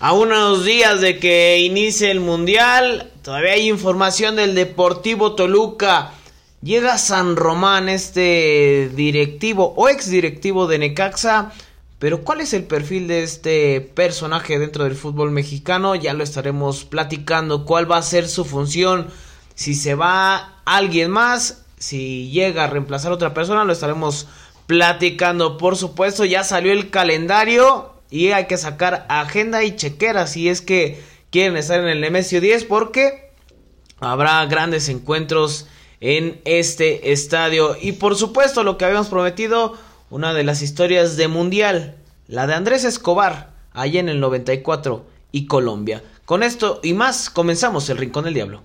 A unos días de que inicie el Mundial, todavía hay información del Deportivo Toluca. Llega San Román, este directivo o ex directivo de Necaxa. Pero ¿cuál es el perfil de este personaje dentro del fútbol mexicano? Ya lo estaremos platicando. ¿Cuál va a ser su función? Si se va alguien más, si llega a reemplazar a otra persona, lo estaremos platicando. Por supuesto, ya salió el calendario y hay que sacar agenda y chequera si es que quieren estar en el Nemesio 10 porque habrá grandes encuentros en este estadio. Y por supuesto, lo que habíamos prometido, una de las historias de Mundial, la de Andrés Escobar, allá en el 94 y Colombia. Con esto y más, comenzamos el Rincón del Diablo.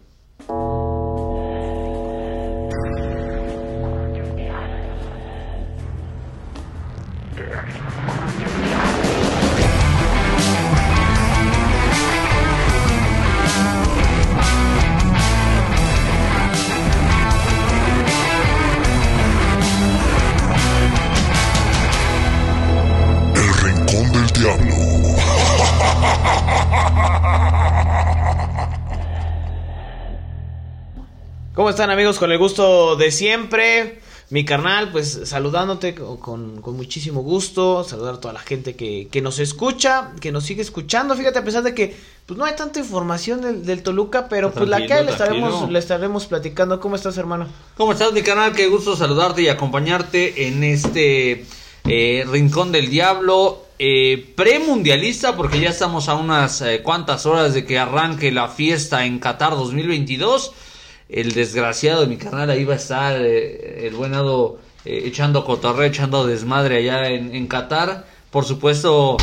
Están amigos? Con el gusto de siempre. Mi carnal, pues saludándote con, muchísimo gusto, saludar a toda la gente que, nos escucha, que nos sigue escuchando. Fíjate, a pesar de que pues no hay tanta información del, Toluca, pero pues la que le estaremos, le estaremos platicando. ¿Cómo estás, hermano? ¿Cómo estás, mi canal? Qué gusto saludarte y acompañarte en este eh, Rincón del Diablo eh, premundialista, porque ya estamos a unas eh, cuantas horas de que arranque la fiesta en Qatar 2022 el desgraciado de mi canal ahí va a estar, eh, el buenado eh, echando cotorreo, echando desmadre allá en, Qatar. Por supuesto,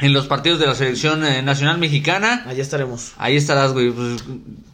en los partidos de la selección eh, nacional mexicana. Allá estaremos. Ahí estarás, güey. Pues,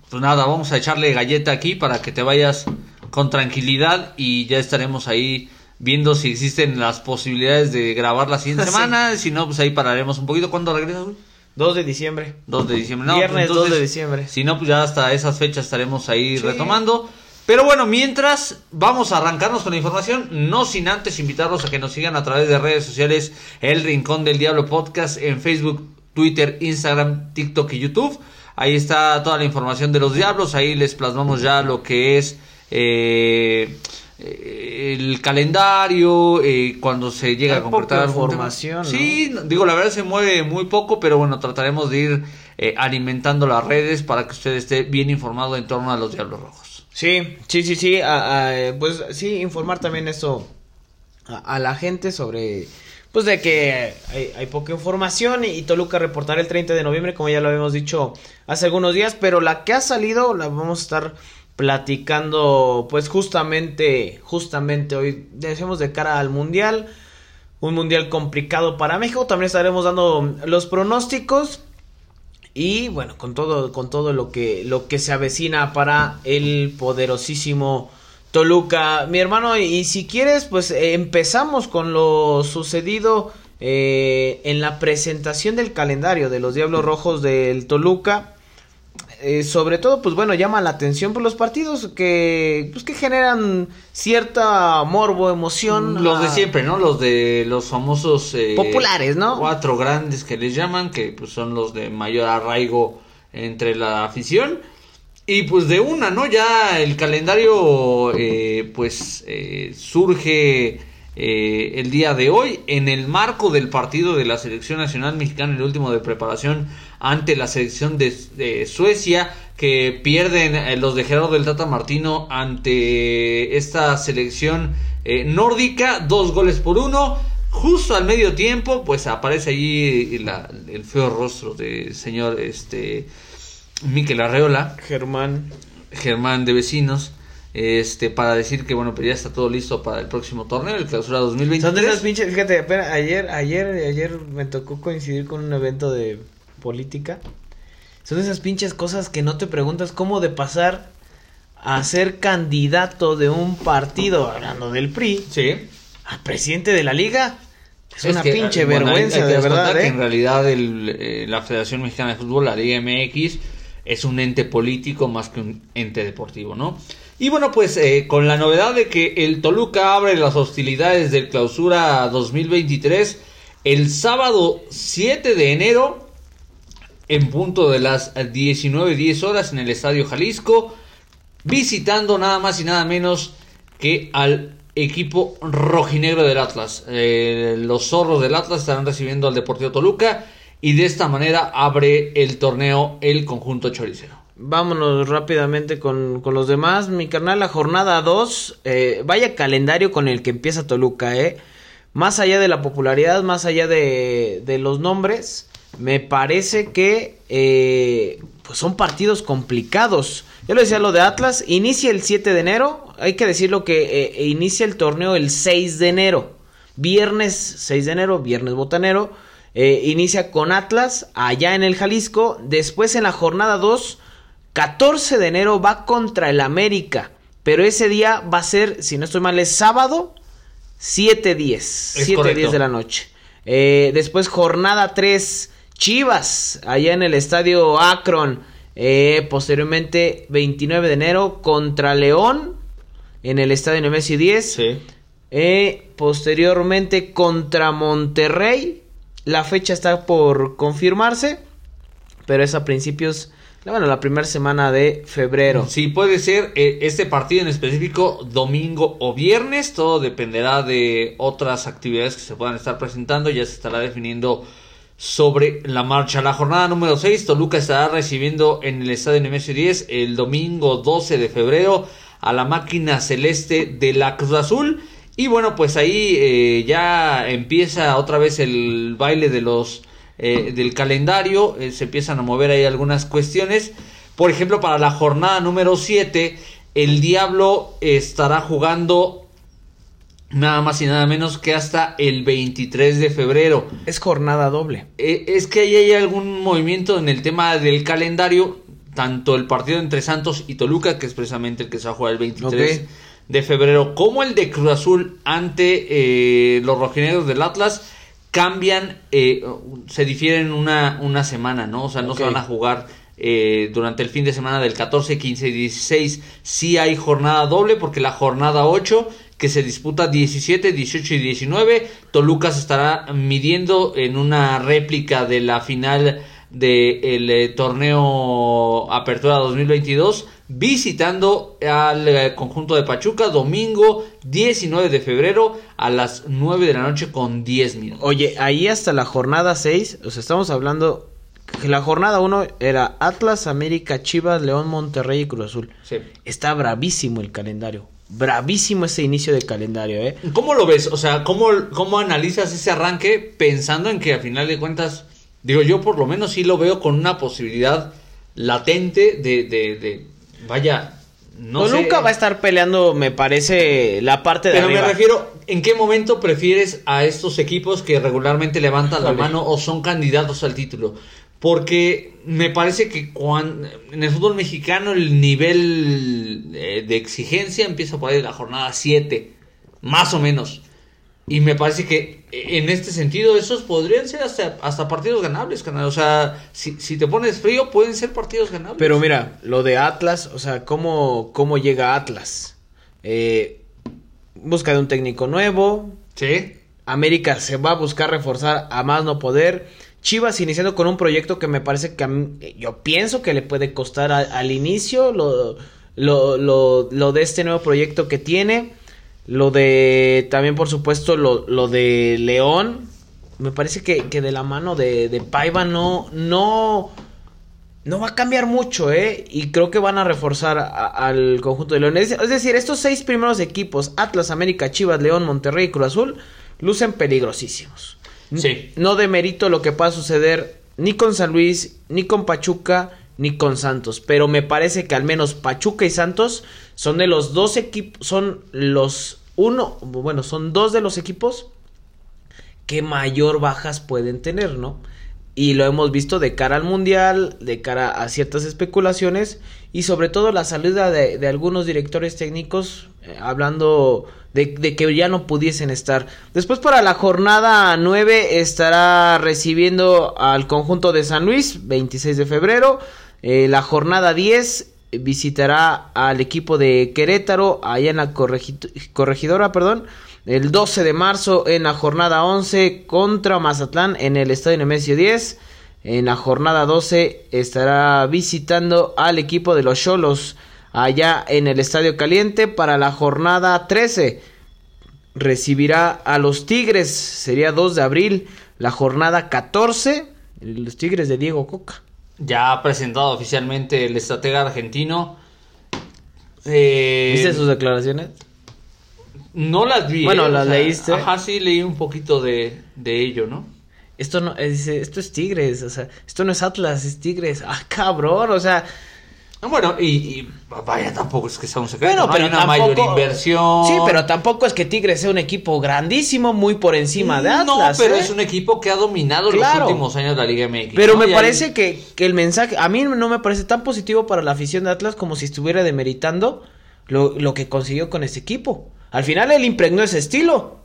pues, nada, vamos a echarle galleta aquí para que te vayas con tranquilidad y ya estaremos ahí viendo si existen las posibilidades de grabar la siguiente semana. Si no, pues ahí pararemos un poquito. ¿Cuándo regresas, güey? 2 de diciembre. 2 de diciembre. No, Viernes 2 pues de diciembre. Si no, pues ya hasta esas fechas estaremos ahí retomando. Pero bueno, mientras vamos a arrancarnos con la información, no sin antes invitarlos a que nos sigan a través de redes sociales El Rincón del Diablo Podcast en Facebook, Twitter, Instagram, TikTok y YouTube. Ahí está toda la información de los diablos, ahí les plasmamos ya lo que es eh, eh, el calendario, eh, cuando se llega a completar información. Sí, digo, la verdad se mueve muy poco, pero bueno, trataremos de ir eh, alimentando las redes para que usted esté bien informado en torno a los Diablos Rojos. Sí, sí, sí, sí, pues sí, informar también eso a, la gente sobre, pues de que hay, hay, poca información y Toluca reportará el 30 de noviembre, como ya lo habíamos dicho hace algunos días, pero la que ha salido la vamos a estar platicando pues justamente justamente hoy decimos de cara al mundial un mundial complicado para México. También estaremos dando los pronósticos y bueno con todo con todo lo que lo que se avecina para el poderosísimo Toluca. Mi hermano y, si quieres pues empezamos con lo sucedido eh, en la presentación del calendario de los Diablos Rojos del Toluca eh, sobre todo, pues bueno, llama la atención por los partidos que, pues, que generan cierta morbo, emoción. Los de siempre, ¿no? Los de los famosos... Eh, Populares, ¿no? Cuatro grandes que les llaman, que pues, son los de mayor arraigo entre la afición. Y pues de una, ¿no? Ya el calendario, eh, pues, surge... el día de hoy en el marco del partido de la selección nacional mexicana el último de preparación ante la selección de, Suecia que pierden eh, los de Gerardo del Tata Martino ante esta selección eh, nórdica, dos goles por uno. Justo al medio tiempo, pues aparece allí el feo rostro del señor este Miquel Arreola. Germán. Germán de Vecinos este para decir que bueno pues ya está todo listo para el próximo torneo el clausura 2023 son de esas pinches fíjate ayer ayer ayer me tocó coincidir con un evento de política. Son esas pinches cosas que no te preguntas cómo de pasar a ser candidato de un partido, hablando del PRI, sí. a presidente de la liga. Es, una pinche vergüenza, de verdad. ¿eh? en realidad eh, la Federación Mexicana de Fútbol, la Liga MX, es un ente político más que un ente deportivo, ¿no? Y bueno, pues eh, con la novedad de que el Toluca abre las hostilidades del clausura 2023 el sábado 7 de enero en punto de las 19.10 horas en el Estadio Jalisco, visitando nada más y nada menos que al equipo rojinegro del Atlas. Eh, los zorros del Atlas estarán recibiendo al Deportivo Toluca y de esta manera abre el torneo el conjunto choricero. Vámonos rápidamente con, con los demás. Mi carnal, la jornada 2. Eh, vaya calendario con el que empieza Toluca, ¿eh? Más allá de la popularidad, más allá de, de los nombres, me parece que eh, pues son partidos complicados. Ya lo decía lo de Atlas, inicia el 7 de enero, hay que decirlo que eh, inicia el torneo el 6 de enero. Viernes 6 de enero, viernes botanero. Eh, inicia con Atlas allá en el Jalisco. Después en la jornada 2, 14 de enero va contra el América. Pero ese día va a ser, si no estoy mal, es sábado 7-10. 7-10 de la noche. Eh, después jornada 3, Chivas, allá en el estadio Akron. Eh, posteriormente, 29 de enero, contra León, en el estadio Nemesio 10. Sí. Eh, posteriormente, contra Monterrey. La fecha está por confirmarse, pero es a principios bueno, la primera semana de febrero. Sí, puede ser eh, este partido en específico domingo o viernes, todo dependerá de otras actividades que se puedan estar presentando, ya se estará definiendo sobre la marcha. La jornada número 6, Toluca estará recibiendo en el estadio Nemesio 10 el domingo 12 de febrero a la máquina celeste de la Cruz Azul. Y bueno, pues ahí eh, ya empieza otra vez el baile de los eh, del calendario, eh, se empiezan a mover ahí algunas cuestiones. Por ejemplo, para la jornada número 7, el Diablo estará jugando nada más y nada menos que hasta el 23 de febrero. Es jornada doble. Eh, es que ahí hay algún movimiento en el tema del calendario, tanto el partido entre Santos y Toluca, que es precisamente el que se va a jugar el 23 Ok. de febrero, como el de Cruz Azul ante eh, los rojinegros del Atlas, cambian, eh, se difieren una, una semana, ¿no? O sea, no se van a jugar eh, durante el fin de semana del 14, 15 y 16. Sí hay jornada doble porque la jornada 8 que se disputa 17, 18 y 19, Toluca se estará midiendo en una réplica de la final del torneo Apertura 2022 visitando al eh, conjunto de Pachuca domingo 19 de febrero a las 9 de la noche con 10 minutos. Oye, ahí hasta la jornada 6, o sea, estamos hablando que la jornada 1 era Atlas, América, Chivas, León, Monterrey y Cruz Azul. Sí. Está bravísimo el calendario. Bravísimo ese inicio de calendario, ¿eh? ¿Cómo lo ves? O sea, ¿cómo, ¿cómo analizas ese arranque pensando en que a final de cuentas, digo yo por lo menos sí lo veo con una posibilidad latente de, de, de vaya, no sé. Toluca va a estar peleando, me parece, la parte de Pero arriba. me refiero, ¿en qué momento prefieres a estos equipos que regularmente levantan la mano o son candidatos al título? Porque me parece que cuando, en el fútbol mexicano el nivel eh, de exigencia empieza por ahí de la jornada 7, más o menos. Y me parece que en este sentido esos podrían ser hasta, hasta partidos ganables, canal. O sea, si, si te pones frío pueden ser partidos ganables. Pero mira, lo de Atlas, o sea, ¿cómo, cómo llega Atlas? Eh, busca de un técnico nuevo. Sí. América se va a buscar reforzar a más no poder. Chivas iniciando con un proyecto que me parece que a mí- yo pienso que le puede costar a- al inicio lo, lo, lo, lo de este nuevo proyecto que tiene. Lo de también por supuesto lo, lo de León. Me parece que, que de la mano de, de Paiva no, no, no va a cambiar mucho, ¿eh? Y creo que van a reforzar a- al conjunto de León. Es, es decir, estos seis primeros equipos, Atlas, América, Chivas, León, Monterrey y Cruz Azul, lucen peligrosísimos. Sí. No demerito lo que pueda suceder ni con San Luis, ni con Pachuca, ni con Santos. Pero me parece que al menos Pachuca y Santos son de los dos equipos, son los uno, bueno, son dos de los equipos que mayor bajas pueden tener, ¿no? Y lo hemos visto de cara al mundial, de cara a ciertas especulaciones y sobre todo la salida de, algunos directores técnicos eh, hablando de, de que ya no pudiesen estar. Después para la jornada 9 estará recibiendo al conjunto de San Luis, 26 de febrero. Eh, la jornada 10 visitará al equipo de Querétaro, allá en la corregi- corregidora, perdón. El 12 de marzo en la jornada 11 contra Mazatlán en el Estadio Nemesio 10. En la jornada 12 estará visitando al equipo de los Cholos allá en el Estadio Caliente. Para la jornada 13 recibirá a los Tigres, sería 2 de abril. La jornada 14, los Tigres de Diego Coca. Ya ha presentado oficialmente el estratega argentino. Eh, ¿Viste sus declaraciones? No las vi. Bueno, eh, las leíste. Ajá, sí, leí un poquito de, de ello, ¿no? Esto no, eh, dice, esto es Tigres, o sea, esto no es Atlas, es Tigres. Ah, cabrón, o sea, Bueno, y, y vaya, tampoco es que sea un secreto. Bueno, ¿no? pero Hay una tampoco- mayor inversión. Sí, pero tampoco es que Tigres sea un equipo grandísimo, muy por encima de Atlas. No, pero ¿eh? es un equipo que ha dominado Claro. los últimos años de la Liga MX. Pero ¿no? me Y ahí- parece que, que el mensaje, a mí no me parece tan positivo para la afición de Atlas como si estuviera demeritando lo, lo que consiguió con ese equipo. Al final él impregnó ese estilo.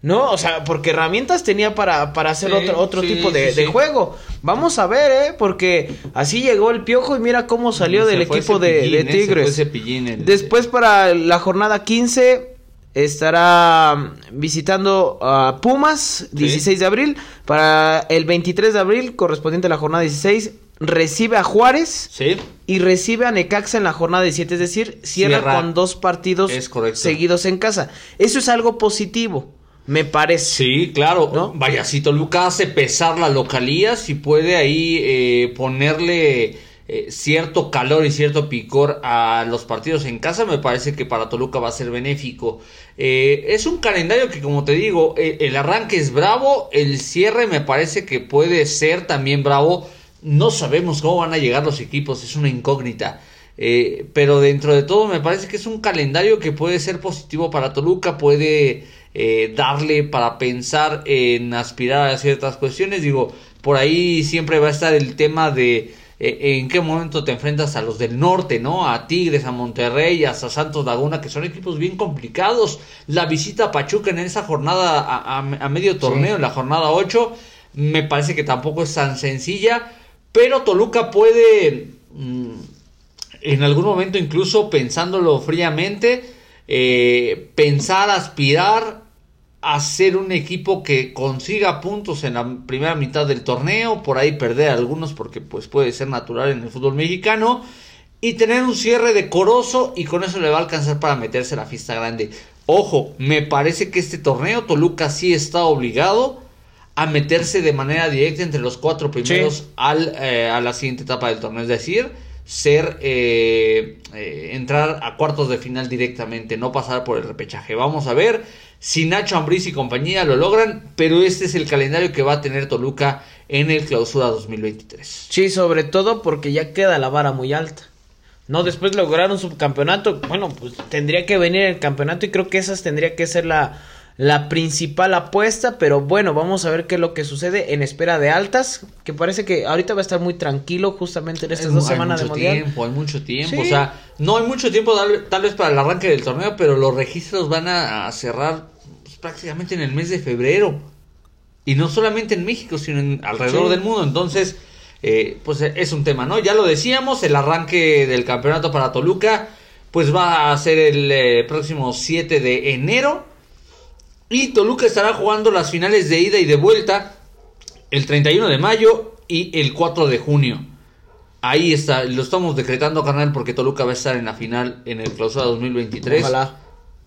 ¿No? O sea, porque herramientas tenía para, para hacer Sí, otro, otro sí, tipo de, sí, de sí. juego. Vamos a ver, ¿eh? Porque así llegó el piojo y mira cómo salió Se del equipo de, Tigres. El- Después para la jornada 15 estará mm, visitando a Pumas 16 de abril. Para el 23 de abril, correspondiente a la jornada 16, recibe a Juárez Sí, y recibe a Necaxa en la jornada 17, es decir, cierra, Cierra. con dos partidos seguidos en casa. Eso es algo positivo, me parece. sí, claro. ¿No? Vaya, si Toluca hace pesar la localía, si puede ahí eh, ponerle eh, cierto calor y cierto picor a los partidos en casa, me parece que para Toluca va a ser benéfico. Eh, es un calendario que, como te digo, eh, el arranque es bravo, el cierre me parece que puede ser también bravo. No sabemos cómo van a llegar los equipos, es una incógnita. Eh, pero dentro de todo me parece que es un calendario que puede ser positivo para Toluca, puede eh, darle para pensar en aspirar a ciertas cuestiones. Digo, por ahí siempre va a estar el tema de eh, en qué momento te enfrentas a los del norte, ¿no? A Tigres, a Monterrey, hasta Santos Laguna, que son equipos bien complicados. La visita a Pachuca en esa jornada a, a- a medio torneo, en la jornada 8, me parece que tampoco es tan sencilla, pero Toluca puede... mm, en algún momento incluso pensándolo fríamente, eh, pensar, aspirar a ser un equipo que consiga puntos en la primera mitad del torneo, por ahí perder algunos porque pues puede ser natural en el fútbol mexicano y tener un cierre decoroso y con eso le va a alcanzar para meterse a la fiesta grande. Ojo, me parece que este torneo Toluca sí está obligado a meterse de manera directa entre los cuatro primeros Sí. al, eh, a la siguiente etapa del torneo, es decir, ser eh, eh, entrar a cuartos de final directamente, no pasar por el repechaje. Vamos a ver si Nacho Ambriz y compañía lo logran, pero este es el calendario que va a tener Toluca en el Clausura 2023. Sí, sobre todo porque ya queda la vara muy alta. No, después lograron subcampeonato. Bueno, pues tendría que venir el campeonato y creo que esa tendría que ser la, la principal apuesta. Pero bueno, vamos a ver qué es lo que sucede en espera de altas. Que parece que ahorita va a estar muy tranquilo justamente en estas Es- dos hay semanas de mucho mundial. tiempo, hay mucho tiempo, Sí. o sea, no hay mucho tiempo tal, vez para el arranque del torneo, pero los registros van a, cerrar pues, prácticamente en el mes de febrero. Y no solamente en México, sino en alrededor Sí. del mundo. Entonces, eh, pues eh, es un tema, ¿no? Ya lo decíamos, el arranque del campeonato para Toluca, pues va a ser el eh, próximo 7 de enero. Y Toluca estará jugando las finales de ida y de vuelta el 31 de mayo y el 4 de junio. Ahí está, lo estamos decretando, carnal, porque Toluca va a estar en la final en el clausura 2023. Ojalá.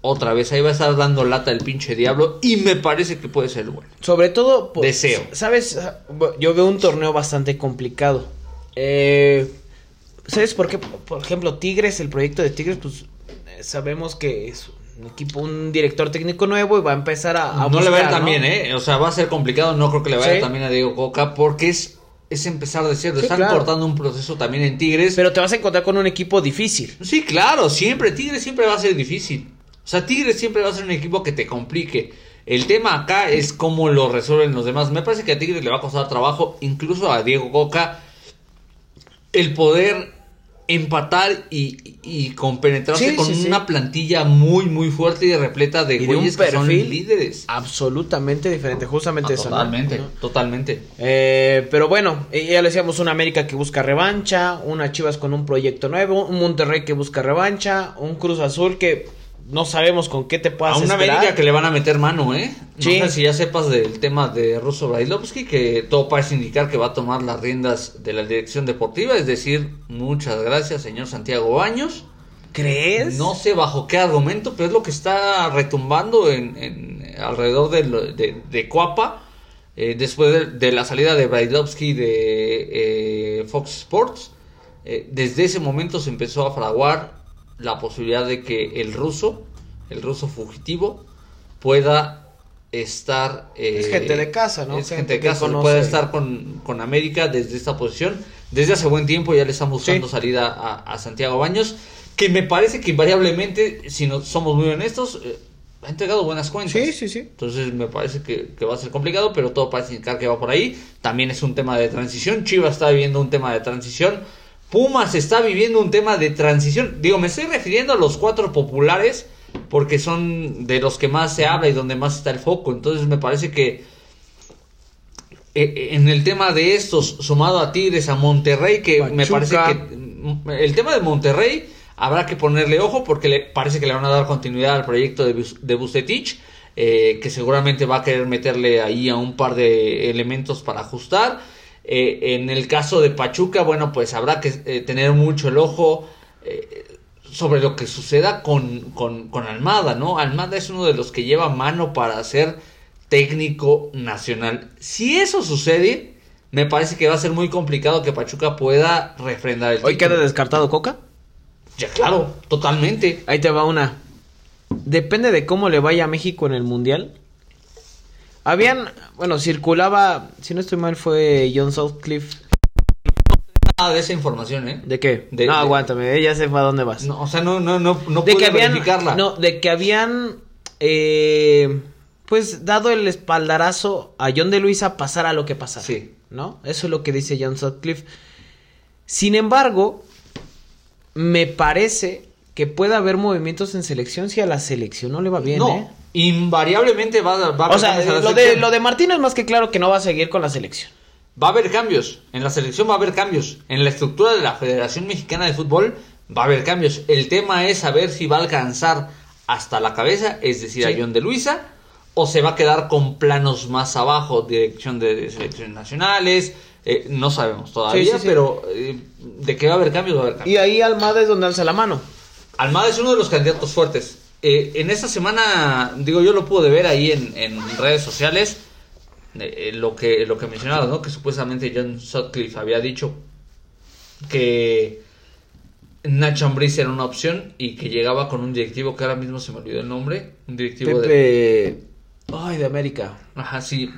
Otra vez, ahí va a estar dando lata el pinche diablo y me parece que puede ser bueno. Sobre todo, por- Deseo. ¿Sabes? Yo veo un torneo bastante complicado. Eh, ¿Sabes por qué? Por ejemplo, Tigres, el proyecto de Tigres, pues eh, sabemos que es un equipo, un director técnico nuevo y va a empezar a. a no le va a ir buscar, tan ¿no? bien, ¿eh? O sea, va a ser complicado. No creo que le vaya Sí. también a Diego Coca porque es, es empezar de cero. Sí, Están claro. cortando un proceso también en Tigres. Pero te vas a encontrar con un equipo difícil. Sí, claro, siempre. Tigres siempre va a ser difícil. O sea, Tigres siempre va a ser un equipo que te complique. El tema acá es cómo lo resuelven los demás. Me parece que a Tigres le va a costar trabajo, incluso a Diego Coca, el poder empatar y, y compenetrarse Sí, con sí, sí. una plantilla muy, muy fuerte y repleta de Y de güeyes que son líderes. Absolutamente diferente, justamente Ah, eso. totalmente, ¿no? totalmente. Eh, pero bueno, ya le decíamos una América que busca revancha, una Chivas con un proyecto nuevo, un Monterrey que busca revancha, un Cruz Azul que no sabemos con qué te puedas A una esperar. América que le van a meter mano, ¿eh? No sé si ya sepas del tema de Russo Brailovsky, que todo parece indicar que va a tomar las riendas de la dirección deportiva, es decir, muchas gracias, señor Santiago Baños. ¿Crees? No sé bajo qué argumento, pero es lo que está retumbando en, en- alrededor de, lo- de, de Cuapa, eh, después de, de la salida de Brailovsky de eh, Fox Sports. Eh, desde ese momento se empezó a fraguar la posibilidad de que el ruso, el ruso fugitivo, pueda estar... eh, Es gente de casa, ¿no? Es Gente gente de casa, puede estar con, con América desde esta posición. Desde hace buen tiempo ya le están buscando Sí. salida a, a Santiago Baños, que me parece que invariablemente, si no somos muy honestos, eh, ha entregado buenas cuentas. Sí, sí, sí. Entonces me parece que, que va a ser complicado, pero todo parece indicar que va por ahí. También es un tema de transición. Chivas está viviendo un tema de transición. Pumas está viviendo un tema de transición. Digo, me estoy refiriendo a los cuatro populares porque son de los que más se habla y donde más está el foco. Entonces me parece que eh, en el tema de estos, sumado a Tigres, a Monterrey, que me parece que mm, el tema de Monterrey habrá que ponerle ojo porque le parece que le van a dar continuidad al proyecto de, de Bustetich, eh, que seguramente va a querer meterle ahí a un par de elementos para ajustar. Eh, en el caso de Pachuca, bueno, pues habrá que eh, tener mucho el ojo eh, sobre lo que suceda con, con, con Almada, ¿no? Almada es uno de los que lleva mano para ser técnico nacional. Si eso sucede, me parece que va a ser muy complicado que Pachuca pueda refrendar el ¿Hoy queda descartado Coca? Ya, claro, totalmente. Ahí te va una. Depende de cómo le vaya a México en el Mundial. Habían, bueno, circulaba, si no estoy mal, fue John Southcliffe. Nada de esa información, ¿eh? ¿De qué? De- no, de- aguántame, eh, ya sé para dónde vas. No, o sea, no, no, no, no de pude que habían, verificarla. no, de que habían, eh, pues, dado el espaldarazo a John de Luisa pasara lo que pasara. Sí. ¿No? Eso es lo que dice John Sutcliffe. Sin embargo, me parece que puede haber movimientos en selección si a la selección no le va bien, no, ¿eh? Invariablemente va, a- va a haber O sea, cambios en la lo de, lo de Martino es más que claro que no va a seguir con la selección. Va a haber cambios. En la selección va a haber cambios. En la estructura de la Federación Mexicana de Fútbol va a haber cambios. El tema es saber si va a alcanzar hasta la cabeza, es decir, a. John de Luisa, o se va a quedar con planos más abajo, dirección de selecciones nacionales. eh, no sabemos todavía, Sí, sí, sí. pero eh, de que va a haber cambios, va a haber cambios. Y ahí Almada es donde alza la mano. Almada es uno de los candidatos fuertes. Eh, en esta semana, digo, yo lo pude ver ahí en, en redes sociales, eh, eh, lo que lo que mencionaba, ¿no? Que supuestamente John Sutcliffe había dicho que Nacho Ambriz era una opción y que llegaba con un directivo que ahora mismo se me olvidó el nombre, un directivo de... Ay, de América. Ajá, sí.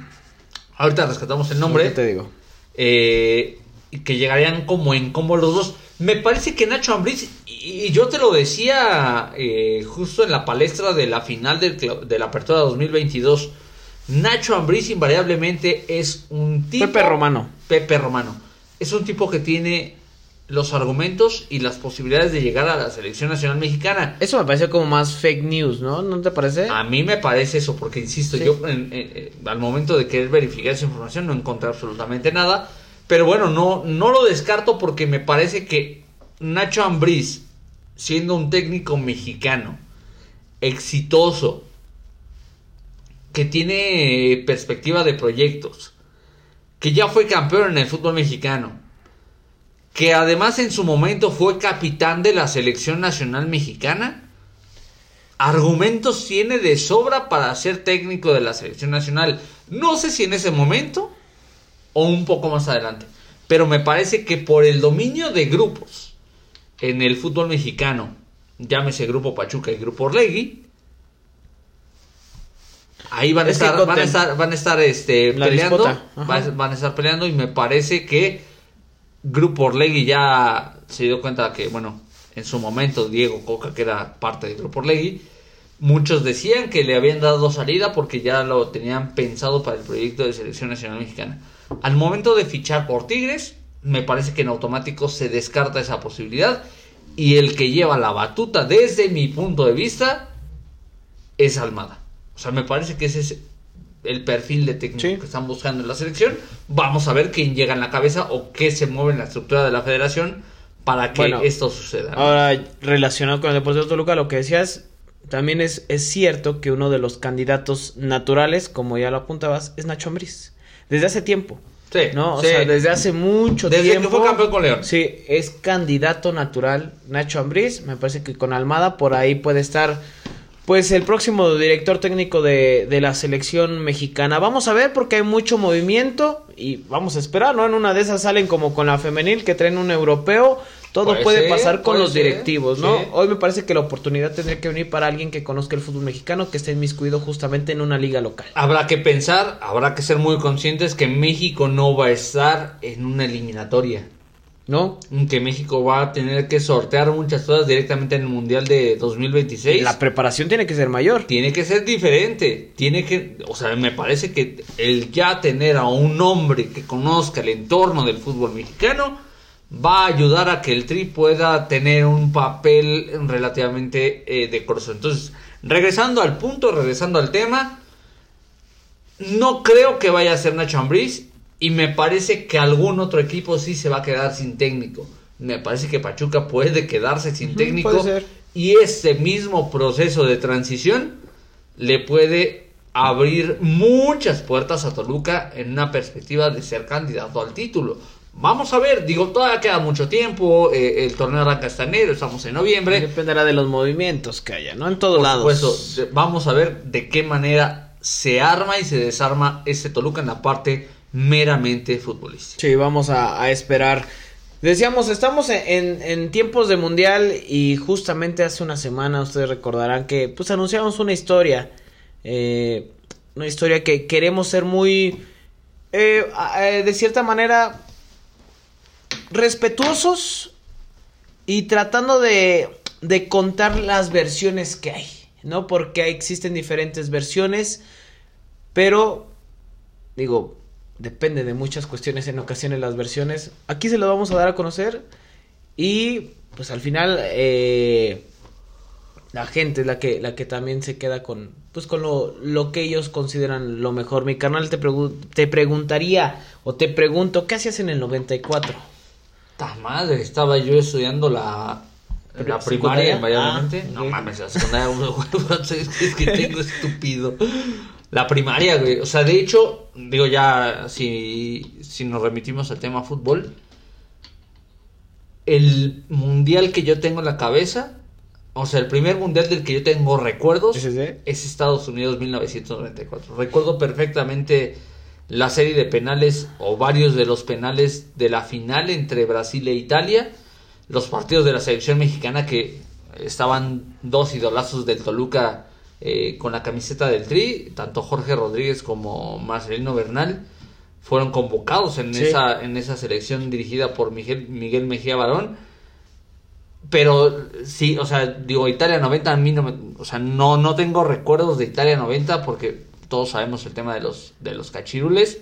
Ahorita rescatamos el nombre. ¿Qué te digo? eh, que llegarían como en combo los dos. Me parece que Nacho Ambriz, y y yo te lo decía eh, justo en la palestra de la final del de la apertura 2022, Nacho Ambriz invariablemente es un tipo... Pepe Romano. Pepe Romano. Es un tipo que tiene los argumentos y las posibilidades de llegar a la selección nacional mexicana. Eso me parece como más fake news, ¿no? ¿No te parece? A mí me parece eso, porque insisto, Sí. yo en- en- al momento de querer verificar esa información no encontré absolutamente nada. Pero bueno, no, no lo descarto porque me parece que Nacho Ambriz, siendo un técnico mexicano, exitoso, que tiene perspectiva de proyectos, que ya fue campeón en el fútbol mexicano, que además en su momento fue capitán de la selección nacional mexicana, argumentos tiene de sobra para ser técnico de la selección nacional. No sé si en ese momento o un poco más adelante, pero me parece que por el dominio de grupos en el fútbol mexicano, llámese Grupo Pachuca y Grupo Orlegui, ahí van a estar, van a estar, van a estar este, peleando, van a estar peleando y me parece que Grupo Orlegui ya se dio cuenta que, bueno, en su momento Diego Coca, que era parte del Grupo Orlegui, muchos decían que le habían dado salida porque ya lo tenían pensado para el proyecto de selección nacional mexicana. Al momento de fichar por Tigres, me parece que en automático se descarta esa posibilidad y el que lleva la batuta desde mi punto de vista es Almada. O sea, me parece que ese es el perfil de técnico Sí. que están buscando en la selección. Vamos a ver quién llega en la cabeza o qué se mueve en la estructura de la federación para que Bueno, esto suceda. Ahora, relacionado con el Deportivo Toluca, lo que decías, también es, es cierto que uno de los candidatos naturales, como ya lo apuntabas, es Nacho Ambriz. Desde hace tiempo. Sí, ¿no? O sí. sea, desde hace mucho Desde tiempo. que fue campeón con León. Sí, es candidato natural Nacho Ambriz. Me parece que con Almada por ahí puede estar, pues, el próximo director técnico de, de la selección mexicana. Vamos a ver porque hay mucho movimiento y vamos a esperar, ¿no? En una de esas salen como con la femenil que traen un europeo. Todo Puede puede, ser, pasar con puede los ser, directivos, ¿no? sí. Hoy me parece que la oportunidad tendría que venir para alguien que conozca el fútbol mexicano, que esté inmiscuido justamente en una liga local. Habrá que pensar, habrá que ser muy conscientes que México no va a estar en una eliminatoria. ¿No? Que México va a tener que sortear muchas cosas directamente en el Mundial de 2026. La preparación tiene que ser mayor. tiene que ser diferente. Tiene que, o sea, me parece que el ya tener a un hombre que conozca el entorno del fútbol mexicano va a ayudar a que el Tri pueda tener un papel relativamente eh, decoroso. Entonces, regresando al punto, regresando al tema, no creo que vaya a ser Nacho Ambriz y me parece que algún otro equipo sí se va a quedar sin técnico. Me parece que Pachuca puede quedarse sin técnico y ese mismo proceso de transición le puede abrir muchas puertas a Toluca en una perspectiva de ser candidato al título. Vamos a ver, digo, todavía queda mucho tiempo, eh, el torneo arranca hasta enero, estamos en noviembre. Dependerá de los movimientos que haya, ¿no? En todos Por lados. supuesto, vamos a ver de qué manera se arma y se desarma este Toluca en la parte meramente futbolística. Sí, vamos a, a esperar. Decíamos, estamos en, en- en tiempos de mundial y justamente hace una semana ustedes recordarán que pues anunciamos una historia. eh, una historia que queremos ser muy, eh, eh, de cierta manera, respetuosos y tratando de, de contar las versiones que hay, ¿no? Porque existen diferentes versiones, pero digo, depende de muchas cuestiones en ocasiones las versiones. Aquí se lo vamos a dar a conocer y pues al final eh, la gente es la que, la que también se queda con, pues con lo, lo que ellos consideran lo mejor. Mi carnal te, te preguntaría o te pregunto, ¿qué hacías en el 94? ¡Ta madre! Estaba yo estudiando la, la primaria en Valladolid. Ah, No mames, la secundaria, es que, tengo estúpido. La primaria, güey. O sea, de hecho, digo ya, si, si nos remitimos al tema fútbol, el mundial que yo tengo en la cabeza, o sea, el primer mundial del que yo tengo recuerdos, es Estados Unidos 1994. Recuerdo perfectamente la serie de penales o varios de los penales de la final entre Brasil e Italia, los partidos de la selección mexicana que estaban dos idolazos del Toluca eh, con la camiseta del Tri, tanto Jorge Rodríguez como Marcelino Bernal fueron convocados en Sí. esa en esa selección dirigida por Miguel, Miguel Mejía Barón. Pero sí, o sea, digo, Italia 90 a mí no me, o sea, no, no tengo recuerdos de Italia 90 porque todos sabemos el tema de los, de los cachirules.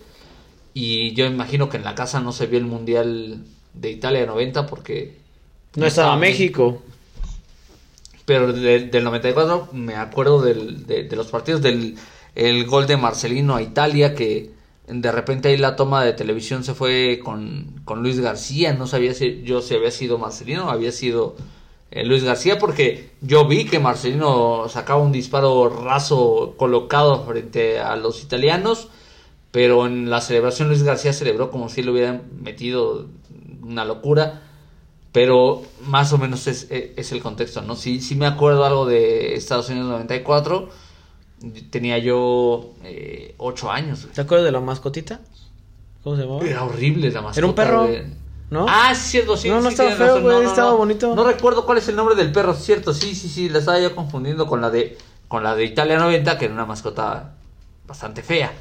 Y yo imagino que en la casa no se vio el Mundial de Italia 90 porque No estaba México. pero de- del 94 me acuerdo del- de, de los partidos del el gol de Marcelino a Italia que de repente ahí la toma de televisión se fue con, con Luis García, no sabía si yo si había sido Marcelino o había sido eh, Luis García porque yo vi que Marcelino sacaba un disparo raso colocado frente a los italianos, pero en la celebración Luis García celebró como si le hubieran metido una locura. Pero más o menos es, es el contexto, ¿no? Sí, sí me acuerdo algo de Estados Unidos 94. Tenía yo eh, 8 años. ¿Te acuerdas de la mascotita? ¿Cómo se llamaba? Era horrible la mascota. Era un perro. ¿No? Ah, sí, cierto, sí. No, no sí, estaba feo, razón. güey, estaba bonito. No recuerdo cuál es el nombre del perro, cierto, sí, sí, sí. La estaba yo confundiendo con la de con la de Italia 90, que era una mascota bastante fea.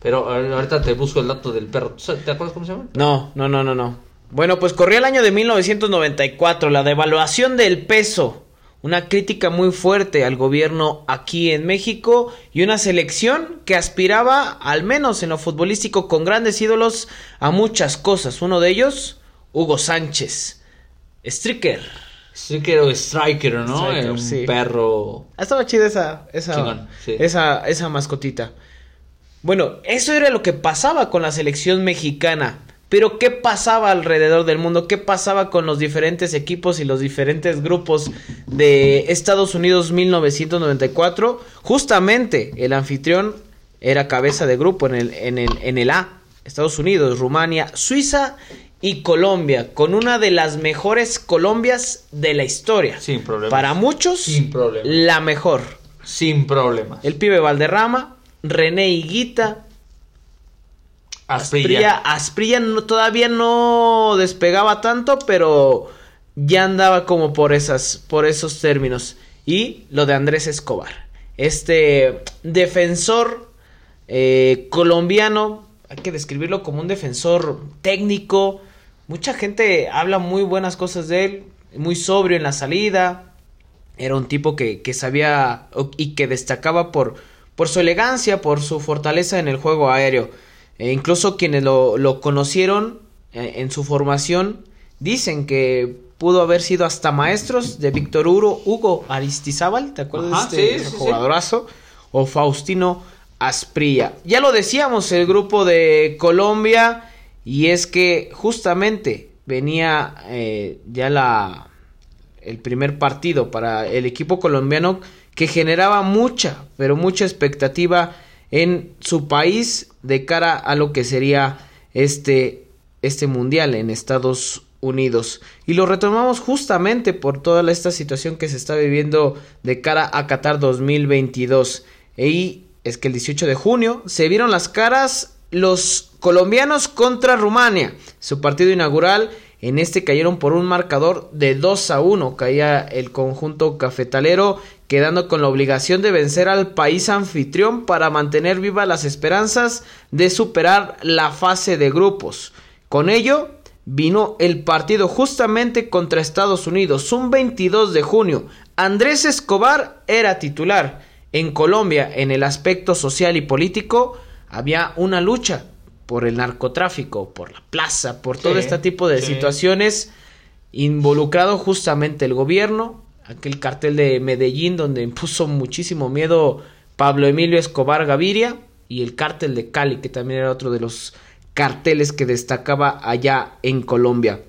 Pero eh, ahorita te busco el dato del perro. ¿Tú sabes- ¿Te acuerdas cómo se llama? No, no, no, no, no. Bueno, pues corría el año de 1994, la devaluación del peso, una crítica muy fuerte al gobierno aquí en México y una selección que aspiraba, al menos en lo futbolístico, con grandes ídolos a muchas cosas. Uno de ellos, Hugo Sánchez, Stricker. Striker o Striker, ¿no? Striker, Eh, un sí. perro. Ah, Estaba chida esa, esa, Chingón, sí. esa, esa mascotita. Bueno, eso era lo que pasaba con la selección mexicana. Pero ¿qué pasaba alrededor del mundo? ¿Qué pasaba con los diferentes equipos y los diferentes grupos de Estados Unidos 1994? Justamente el anfitrión era cabeza de grupo en el, en el, en el A. Estados Unidos, Rumania, Suiza y Colombia, con una de las mejores Colombias de la historia. Sin problema. Para muchos, Sin problema. la mejor. Sin problemas. El pibe Valderrama, René Higuita, Asprilla, Asprilla todavía no despegaba tanto, pero ya andaba como por esas, por esos términos. Y lo de Andrés Escobar, este defensor eh, colombiano, hay que describirlo como un defensor técnico. Mucha gente habla muy buenas cosas de él, muy sobrio en la salida. Era un tipo que, que sabía y que destacaba por, por su elegancia, por su fortaleza en el juego aéreo. E incluso quienes lo, lo conocieron eh, en su formación dicen que pudo haber sido hasta maestros de Víctor Hugo, Hugo Aristizábal, ¿te acuerdas Ajá, de este sí, sí, sí. jugadorazo? O Faustino Asprilla. Ya lo decíamos, el grupo de Colombia, y es que justamente venía eh, ya la el primer partido para el equipo colombiano que generaba mucha, pero mucha expectativa en su país de cara a lo que sería este, este mundial en Estados Unidos. Y lo retomamos justamente por toda esta situación que se está viviendo de cara a Qatar 2022. Y es que el 18 de junio se vieron las caras los colombianos contra Rumania. Su partido inaugural en este cayeron por un marcador de 2 a 1. Caía el conjunto cafetalero, quedando con la obligación de vencer al país anfitrión para mantener vivas las esperanzas de superar la fase de grupos. Con ello, vino el partido justamente contra Estados Unidos, un 22 de junio. Andrés Escobar era titular. En Colombia, en el aspecto social y político, había una lucha por el narcotráfico, por la plaza, por todo este tipo de sí. situaciones, involucrado justamente el gobierno, aquel cartel de Medellín donde impuso muchísimo miedo Pablo Emilio Escobar Gaviria y el cártel de Cali, que también era otro de los carteles que destacaba allá en Colombia.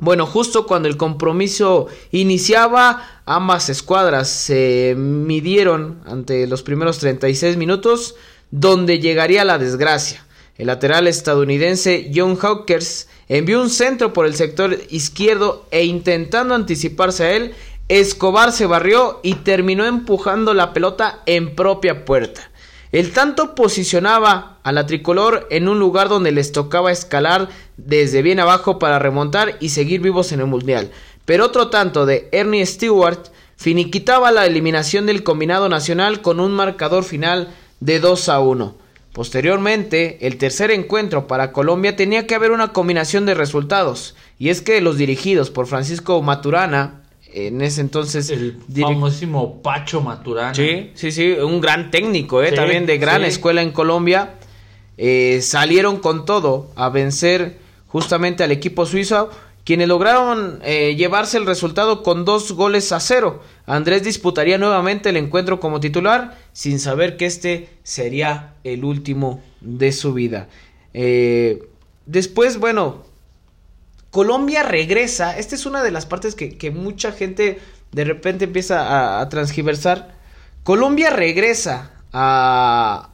Bueno, justo cuando el compromiso iniciaba, ambas escuadras se midieron ante los primeros 36 minutos, donde llegaría la desgracia. El lateral estadounidense John Hawkers envió un centro por el sector izquierdo e intentando anticiparse a él, Escobar se barrió y terminó empujando la pelota en propia puerta. El tanto posicionaba a la tricolor en un lugar donde les tocaba escalar desde bien abajo para remontar y seguir vivos en el mundial. Pero otro tanto de Ernie Stewart finiquitaba la eliminación del combinado nacional con un marcador final de 2 a 1. Posteriormente, el tercer encuentro para Colombia tenía que haber una combinación de resultados, y es que los dirigidos por Francisco Maturana, en ese entonces El famosísimo Pacho Maturana. Sí, sí, sí, un gran técnico, ¿eh? Sí, también de gran sí. escuela en Colombia. Eh, salieron con todo a vencer justamente al equipo suizo, quienes lograron eh, llevarse el resultado con dos goles a cero. Andrés disputaría nuevamente el encuentro como titular, sin saber que este sería el último de su vida. Eh, después, bueno, Colombia regresa. Esta es una de las partes que, mucha gente de repente empieza a, a transgiversar. Colombia regresa a,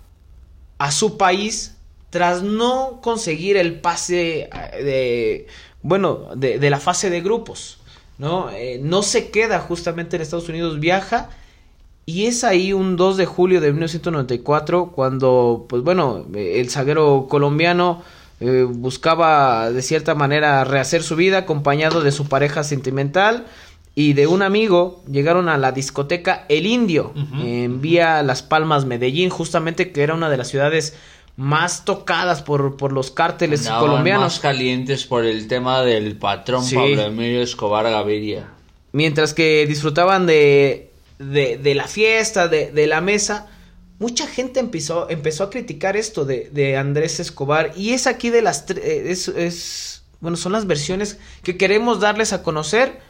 a su país tras no conseguir el pase eh, de, bueno, de, de la fase de grupos. ¿no? Eh, no se queda justamente en Estados Unidos, viaja. Y es ahí un 2 de julio de 1994 cuando, pues bueno, eh, el zaguero colombiano eh, buscaba de cierta manera rehacer su vida acompañado de su pareja sentimental y de un amigo. Llegaron a la discoteca El Indio en vía Las Palmas, Medellín, justamente que era una de las ciudades más tocadas por, por los cárteles Andaban colombianos. más calientes por el tema del patrón Sí. Pablo Emilio Escobar Gaviria. mientras que disfrutaban de, de, de la fiesta, de, de la mesa, mucha gente empezó, empezó a criticar esto de, de Andrés Escobar. Y es aquí de las tre- eh, es, es- bueno, son las versiones que queremos darles a conocer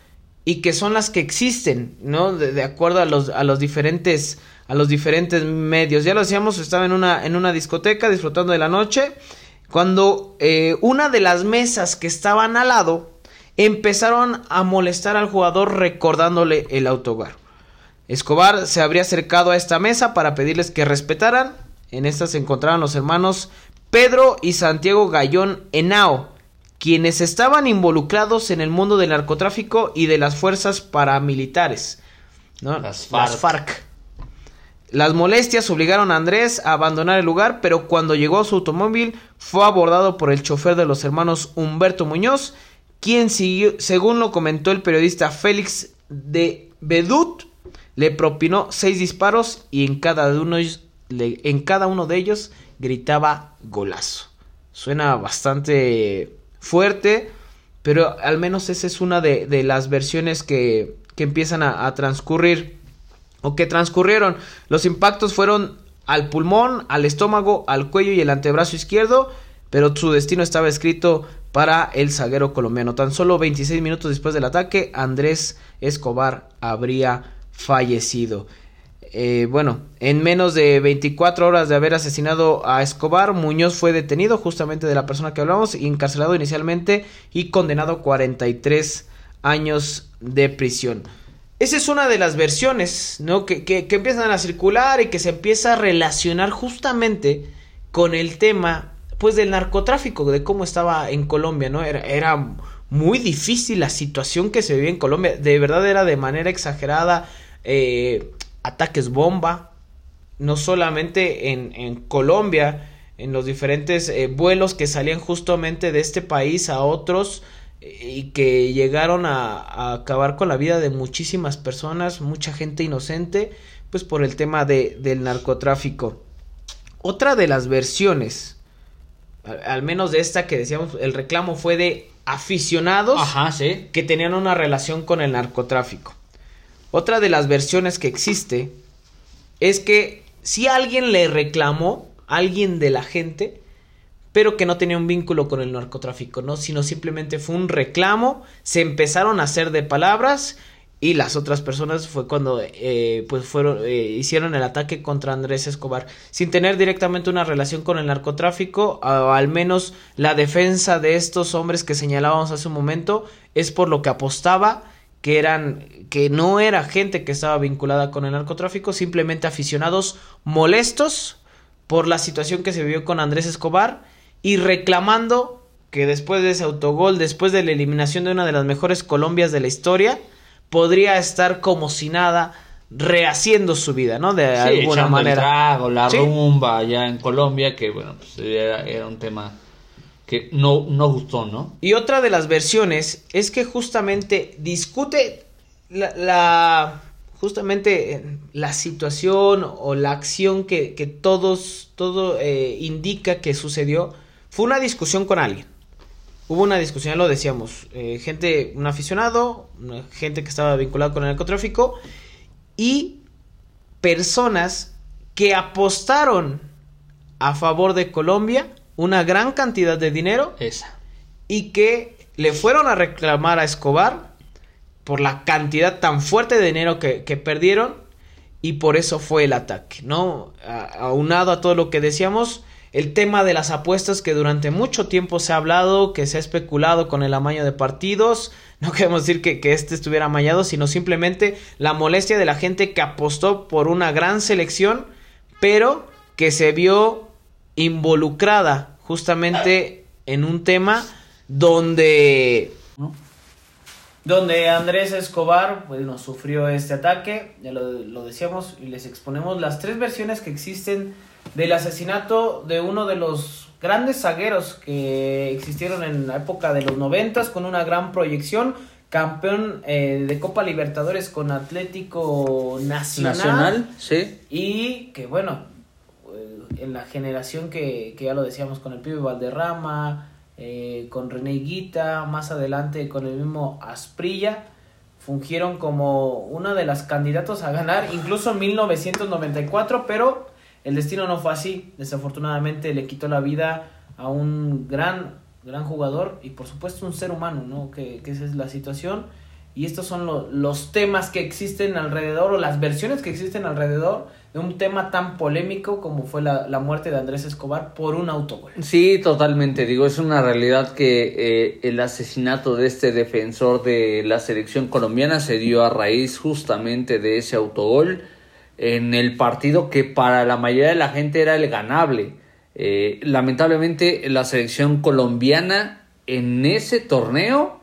y que son las que existen, ¿no? De, acuerdo a los, a los diferentes a los diferentes medios. Ya lo decíamos, estaba en una, en una discoteca disfrutando de la noche cuando eh, una de las mesas que estaban al lado empezaron a molestar al jugador recordándole el autogar. Escobar se habría acercado a esta mesa para pedirles que respetaran. En esta se encontraban los hermanos Pedro y Santiago Gallón Henao, quienes estaban involucrados en el mundo del narcotráfico y de las fuerzas paramilitares. Las FARC. Las molestias obligaron a Andrés a abandonar el lugar, pero cuando llegó a su automóvil fue abordado por el chofer de los hermanos Humberto Muñoz, quien siguió, según lo comentó el periodista Félix de Bedut, le propinó seis disparos y en cada uno, en cada uno de ellos gritaba golazo. Suena bastante fuerte, pero al menos esa es una de, las versiones que, empiezan a, transcurrir o que transcurrieron. Los impactos fueron al pulmón, al estómago, al cuello y el antebrazo izquierdo, pero su destino estaba escrito para el zaguero colombiano. Tan solo 26 minutos después del ataque, Andrés Escobar habría fallecido. Eh, bueno, en menos de 24 horas de haber asesinado a Escobar, Muñoz fue detenido justamente de la persona que hablamos, encarcelado inicialmente y condenado a 43 años de prisión. Esa es una de las versiones, ¿no? Que, que, empiezan a circular y que se empieza a relacionar justamente con el tema, pues, del narcotráfico, de cómo estaba en Colombia, ¿no? Era, muy difícil la situación que se vivía en Colombia, de verdad era de manera exagerada, eh, ataques bomba, no solamente en, en Colombia, en los diferentes eh, vuelos que salían justamente de este país a otros y que llegaron a, a, acabar con la vida de muchísimas personas, mucha gente inocente, pues por el tema de, del narcotráfico. Otra de las versiones, al, al, menos de esta que decíamos, el reclamo fue de aficionados Ajá, ¿sí? que tenían una relación con el narcotráfico. Otra de las versiones que existe es que si alguien le reclamó, alguien de la gente, pero que no tenía un vínculo con el narcotráfico, ¿no? Sino simplemente fue un reclamo, se empezaron a hacer de palabras y las otras personas fue cuando eh, pues fueron eh, hicieron el ataque contra Andrés Escobar sin tener directamente una relación con el narcotráfico o al menos la defensa de estos hombres que señalábamos hace un momento es por lo que apostaba que eran que no era gente que estaba vinculada con el narcotráfico, simplemente aficionados molestos por la situación que se vivió con Andrés Escobar y reclamando que después de ese autogol, después de la eliminación de una de las mejores Colombias de la historia, podría estar como si nada rehaciendo su vida, ¿no? De sí, alguna manera. El trago, la ¿Sí? rumba allá en Colombia, que bueno, pues era, era un tema no, no gustó, ¿no? Y otra de las versiones es que justamente discute la, justamente la situación o la acción que, que todos, todo eh, indica que sucedió, fue una discusión con alguien. Hubo una discusión, ya lo decíamos, eh, gente, un aficionado, gente que estaba vinculada con el narcotráfico y personas que apostaron a favor de Colombia una gran cantidad de dinero. Esa. Y que le fueron a reclamar a Escobar por la cantidad tan fuerte de dinero que, que perdieron. Y por eso fue el ataque, ¿no? Aunado a todo lo que decíamos, el tema de las apuestas que durante mucho tiempo se ha hablado, que se ha especulado con el amaño de partidos. No queremos decir que, que este estuviera amañado, sino simplemente la molestia de la gente que apostó por una gran selección, pero que se vio involucrada justamente en un tema donde donde Andrés Escobar bueno, sufrió este ataque, ya lo, lo, decíamos y les exponemos las tres versiones que existen del asesinato de uno de los grandes zagueros que existieron en la época de los noventas con una gran proyección, campeón eh, de Copa Libertadores con Atlético Nacional, Nacional sí. y que bueno, en la generación que, que ya lo decíamos con el pibe Valderrama, eh, con René Guita, más adelante con el mismo Asprilla, fungieron como una de las candidatos a ganar, incluso en 1994, pero el destino no fue así. Desafortunadamente le quitó la vida a un gran, gran jugador y por supuesto un ser humano, ¿no? Que, que esa es la situación. y estos son los temas que existen alrededor o las versiones que existen alrededor de un tema tan polémico como fue la, la muerte de Andrés Escobar por un autogol. Sí, totalmente. Digo, es una realidad que eh, el asesinato de este defensor de la selección colombiana se dio a raíz justamente de ese autogol en el partido que para la mayoría de la gente era el ganable. Eh, lamentablemente la selección colombiana en ese torneo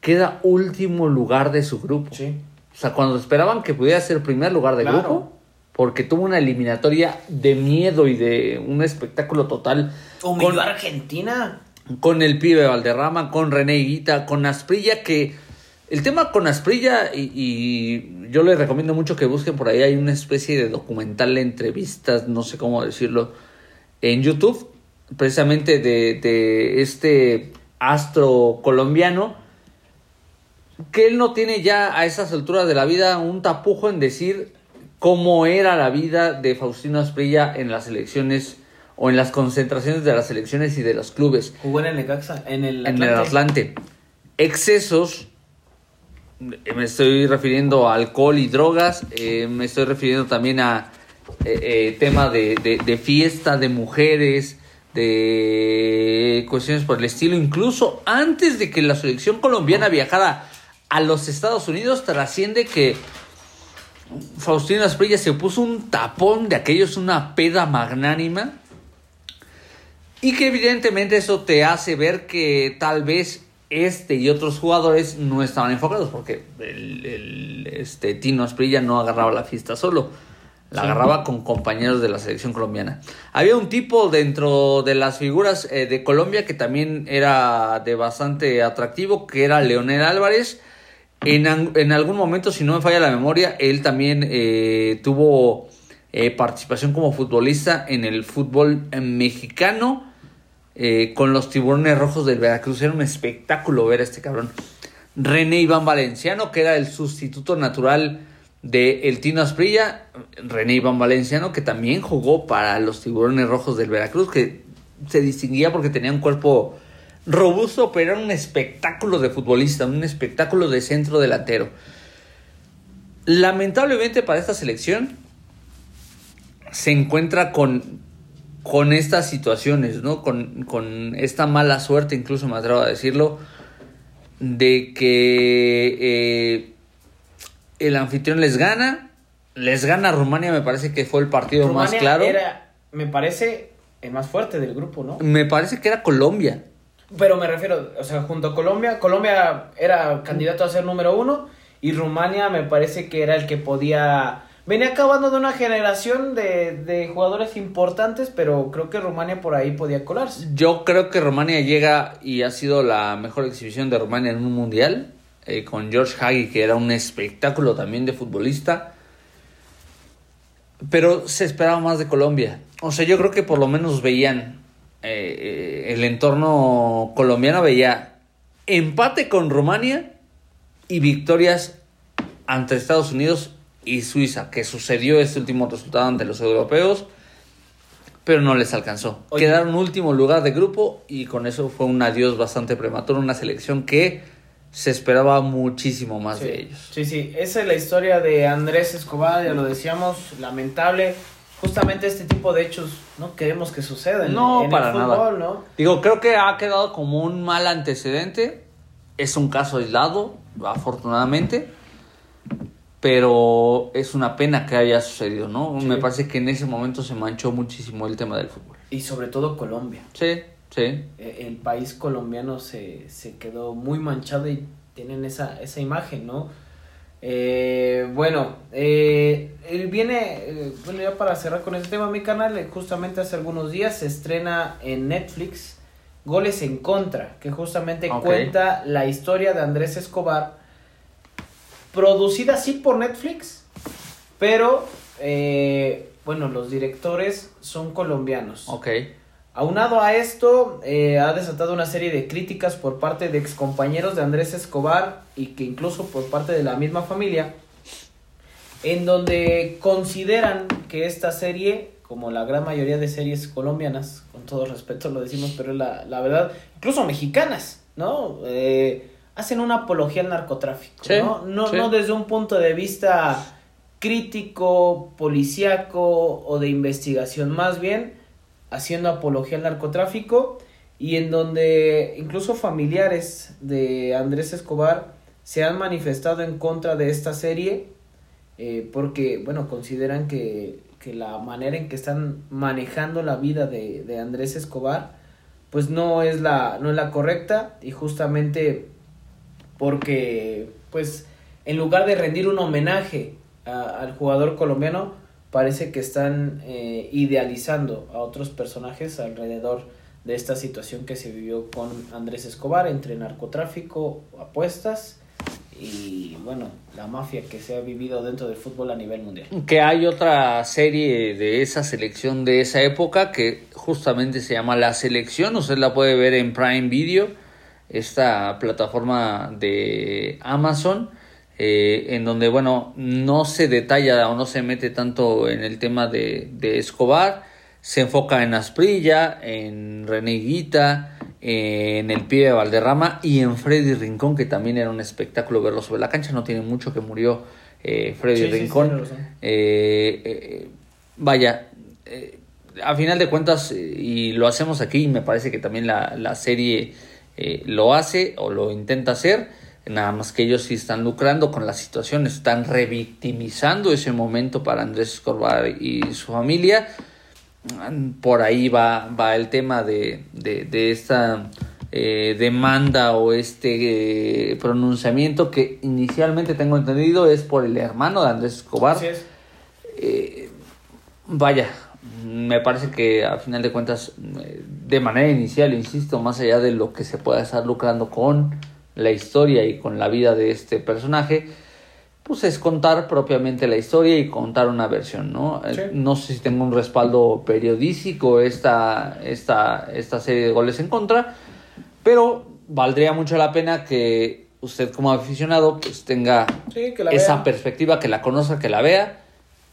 queda último lugar de su grupo. Sí. O sea, cuando esperaban que pudiera ser primer lugar de Claro. grupo, porque tuvo una eliminatoria de miedo y de un espectáculo total Humilló con, a Argentina. con el pibe Valderrama, con René Higuita, con Asprilla, que el tema con Asprilla, y, y yo les recomiendo mucho que busquen por ahí, hay una especie de documental de entrevistas, no sé cómo decirlo, en YouTube, precisamente de, de este astro colombiano, que él no tiene ya a esas alturas de la vida un tapujo en decir cómo era la vida de Faustino Asprilla en las elecciones o en las concentraciones de las elecciones y de los clubes Jugó en el Necaxa, en el en el Atlante. Excesos, eh, me estoy refiriendo a alcohol y drogas, eh, me estoy refiriendo también a eh, eh, tema de, de- de fiesta, de mujeres, de cuestiones por el estilo. Incluso antes de que la selección colombiana viajara a los Estados Unidos, trasciende que Faustino Asprilla se puso un tapón de aquellos, una peda magnánima. Y que evidentemente eso te hace ver que tal vez este y otros jugadores no estaban enfocados, porque el, el- este Tino Asprilla no agarraba la fiesta solo, la Sí. agarraba con compañeros de la selección colombiana. Había un tipo dentro de las figuras eh, de Colombia que también era de bastante atractivo, que era Leonel Álvarez. En, en algún momento, si no me falla la memoria, él también eh, tuvo eh, participación como futbolista en el fútbol mexicano eh, con los tiburones rojos del Veracruz. Era un espectáculo ver a este cabrón. René Iván Valenciano, que era el sustituto natural de el Tino Asprilla. René Iván Valenciano, que también jugó para los tiburones rojos del Veracruz, que se distinguía porque tenía un cuerpo robusto, pero era un espectáculo de futbolista, un espectáculo de centro delantero. Lamentablemente para esta selección se encuentra con, con estas situaciones, ¿no? Con, con esta mala suerte, incluso me atrevo a decirlo, de que eh, el anfitrión les gana, les gana a Rumania, me parece que fue el partido más claro. Era, me parece, el más fuerte del grupo, ¿no? Me parece que era Colombia. Pero me refiero, o sea, junto a Colombia, Colombia era candidato a ser número uno y Rumania me parece que era el que podía... Venía acabando de una generación de, de jugadores importantes, pero creo que Rumania por ahí podía colarse. Yo creo que Rumania llega y ha sido la mejor exhibición de Rumania en un mundial. eh, con George Hagi, que era un espectáculo también de futbolista. Pero se esperaba más de Colombia. O sea, yo creo que por lo menos veían eh, el entorno colombiano, veía empate con Rumania y victorias ante Estados Unidos y Suiza, que sucedió este último resultado ante los europeos, pero no les alcanzó. Oye. Quedaron último lugar de grupo y con eso fue un adiós bastante prematuro, una selección que se esperaba muchísimo más sí, de ellos. Sí, sí, esa es la historia de Andrés Escobar, ya lo decíamos, lamentable. Justamente este tipo de hechos no queremos que sucedan No, en para el fútbol, nada. ¿no? Digo, creo que ha quedado como un mal antecedente. Es un caso aislado, afortunadamente. Pero es una pena que haya sucedido, ¿no? Sí. Me parece que en ese momento se manchó muchísimo el tema del fútbol. Y sobre todo Colombia. Sí, sí. eh, el país colombiano se, se quedó muy manchado y tienen esa, esa imagen, ¿no? Eh, bueno, eh, él viene, eh, bueno, ya para cerrar con este tema, mi canal, eh, justamente hace algunos días se estrena en Netflix Goles en Contra, que justamente cuenta la historia de Andrés Escobar, producida sí por Netflix, pero, eh, bueno, los directores son colombianos. Ok. Aunado a esto, eh, ha desatado una serie de críticas por parte de excompañeros de Andrés Escobar y que incluso por parte de la misma familia, en donde consideran que esta serie, como la gran mayoría de series colombianas, con todo respeto lo decimos, pero es la, la verdad, incluso mexicanas, ¿no? Eh, hacen una apología al narcotráfico, Sí, ¿no? No, sí. no desde un punto de vista crítico, policíaco o de investigación, más bien haciendo apología al narcotráfico y en donde incluso familiares de Andrés Escobar se han manifestado en contra de esta serie eh, porque, bueno, consideran que, que la manera en que están manejando la vida de, de Andrés Escobar, pues no es la, no es la correcta y justamente porque, pues, en lugar de rendir un homenaje al jugador colombiano, parece que están eh, idealizando a otros personajes alrededor de esta situación que se vivió con Andrés Escobar entre narcotráfico, apuestas y bueno, la mafia que se ha vivido dentro del fútbol a nivel mundial. Que hay otra serie de esa selección de esa época que justamente se llama La Selección. Usted la puede ver en Prime Video, esta plataforma de Amazon, eh, en donde, bueno, no se detalla o no se mete tanto en el tema de, de Escobar. Se enfoca en Asprilla, en Reneguita, en el pibe de Valderrama y en Freddy Rincón, que también era un espectáculo verlo sobre la cancha. No tiene mucho que murió eh, Freddy Sí, sí, sí, Rincón. razón. Eh, eh, vaya, eh, a final de cuentas, eh, y lo hacemos aquí, y me parece que también la, la serie eh, lo hace o lo intenta hacer, nada más que ellos sí están lucrando con la situación, están revictimizando ese momento para Andrés Escobar y su familia. Por ahí va, va el tema de, de, de esta eh, demanda o este eh, pronunciamiento que inicialmente tengo entendido es por el hermano de Andrés Escobar. Así es. Eh, vaya, me parece que a final de cuentas, eh, de manera inicial, insisto, más allá de lo que se pueda estar lucrando con la historia y con la vida de este personaje, pues es contar propiamente la historia y contar una versión, ¿no? Eh, Sí. No sé si tengo un respaldo periodístico esta, esta, esta serie de goles en contra, pero valdría mucho la pena que usted como aficionado pues tenga Sí, esa perspectiva, que la conozca, que la vea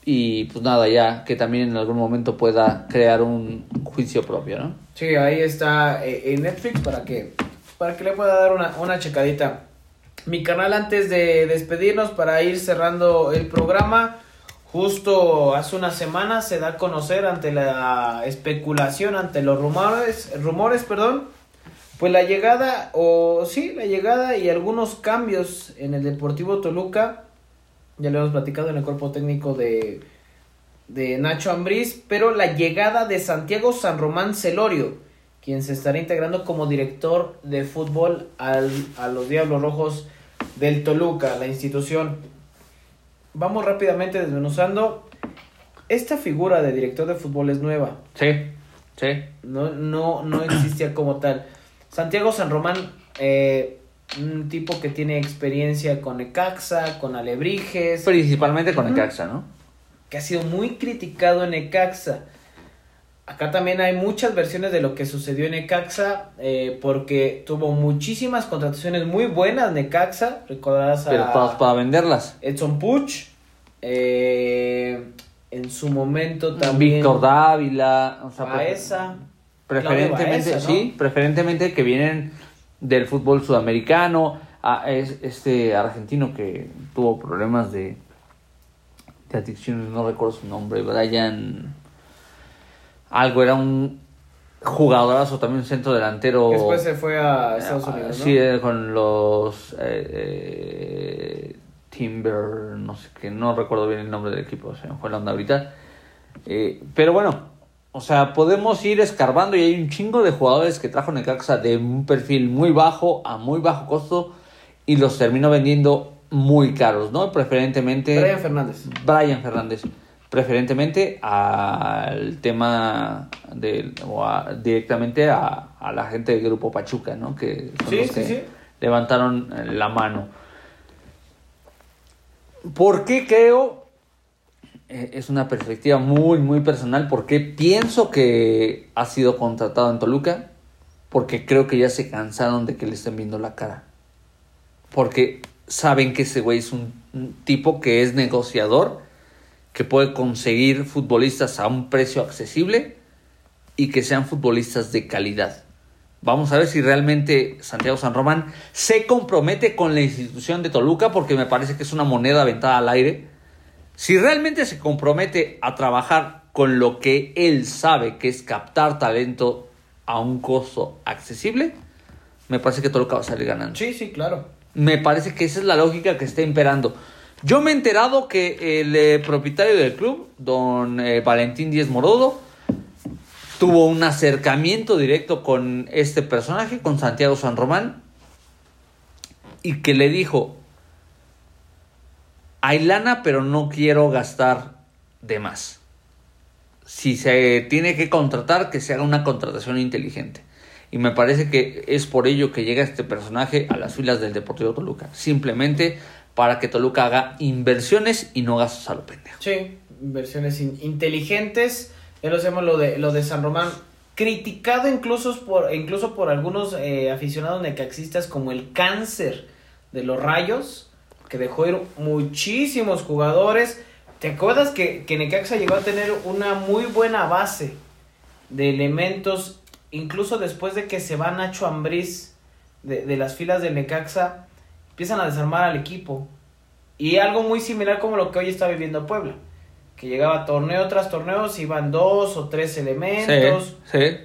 y pues nada, ya que también en algún momento pueda crear un juicio propio, ¿no? Sí, ahí está eh, en Netflix para que, para que le pueda dar una, una checadita. Mi canal antes de despedirnos para ir cerrando el programa, justo hace una semana se da a conocer ante la especulación, ante los rumores, rumores, perdón, pues la llegada, o sí, la llegada y algunos cambios en el Deportivo Toluca, ya lo hemos platicado en el cuerpo técnico de, de Nacho Ambriz, pero la llegada de Santiago San Román Celorio, quien se estará integrando como director de fútbol al, a los Diablos Rojos del Toluca, la institución. Vamos rápidamente desmenuzando. Esta figura de director de fútbol es nueva, Sí, sí. no, no, no existía como tal. Santiago San Román, eh, un tipo que tiene experiencia con Ecaxa, con Alebrijes, Principalmente con Ujú. Necaxa, ¿no? que ha sido muy criticado en Necaxa. Acá también hay muchas versiones de lo que sucedió en Necaxa, eh, porque tuvo muchísimas contrataciones muy buenas Necaxa, recordarás Pero todas a para venderlas. Edson Puch, eh, en su momento también Víctor Dávila, o sea, pre- Baeza, preferentemente, Claudio Baeza, ¿no? sí, preferentemente que vienen del fútbol sudamericano, a es- este argentino que tuvo problemas de, de adicciones, no recuerdo su nombre, Brian algo, era un jugadorazo, también un centro delantero. que después se fue a Estados Ah, Unidos, ¿no? Sí, eh, con los eh, eh, Timber, no sé qué, no recuerdo bien el nombre del equipo, se me fue la onda ahorita. Eh, pero bueno, o sea, podemos ir escarbando y hay un chingo de jugadores que trajo Necaxa de un perfil muy bajo a muy bajo costo y los terminó vendiendo muy caros, ¿no? Preferentemente Brian Fernández. Brian Fernández, preferentemente al tema del o a- directamente a, a la gente del grupo Pachuca, ¿no? Que son Sí, los sí, que sí. levantaron la mano. ¿Por qué creo? eh, es una perspectiva muy, muy personal. porque pienso que ha sido contratado en Toluca? Porque creo que ya se cansaron de que le estén viendo la cara. Porque saben que ese güey es un, un tipo que es negociador, que puede conseguir futbolistas a un precio accesible y que sean futbolistas de calidad. Vamos a ver si realmente Santiago San Román se compromete con la institución de Toluca, porque me parece que es una moneda aventada al aire. Si realmente se compromete a trabajar con lo que él sabe, que es captar talento a un costo accesible, me parece que Toluca va a salir ganando. Sí, sí, claro. Me parece que esa es la lógica que está imperando. Yo me he enterado que el eh, propietario del club, don eh, Valentín Díez Morodo, tuvo un acercamiento directo con este personaje, con Santiago San Román, y que le dijo, hay lana, pero no quiero gastar de más. Si se tiene que contratar, que se haga una contratación inteligente. Y me parece que es por ello que llega este personaje a las filas del Deportivo Toluca. Simplemente para que Toluca haga inversiones y no gastos a lo pendejo. Sí, inversiones inteligentes. Ya lo hacemos lo de, de San Román. Criticado incluso por, incluso por algunos eh, aficionados necaxistas como el cáncer de los rayos, que dejó ir muchísimos jugadores. ¿Te acuerdas que, que Necaxa llegó a tener una muy buena base de elementos incluso después de que se va Nacho Ambriz de, de las filas de Necaxa, empiezan a desarmar al equipo. Y algo muy similar como lo que hoy está viviendo Puebla. Que llegaba torneo tras torneo, iban dos o tres elementos. Sí,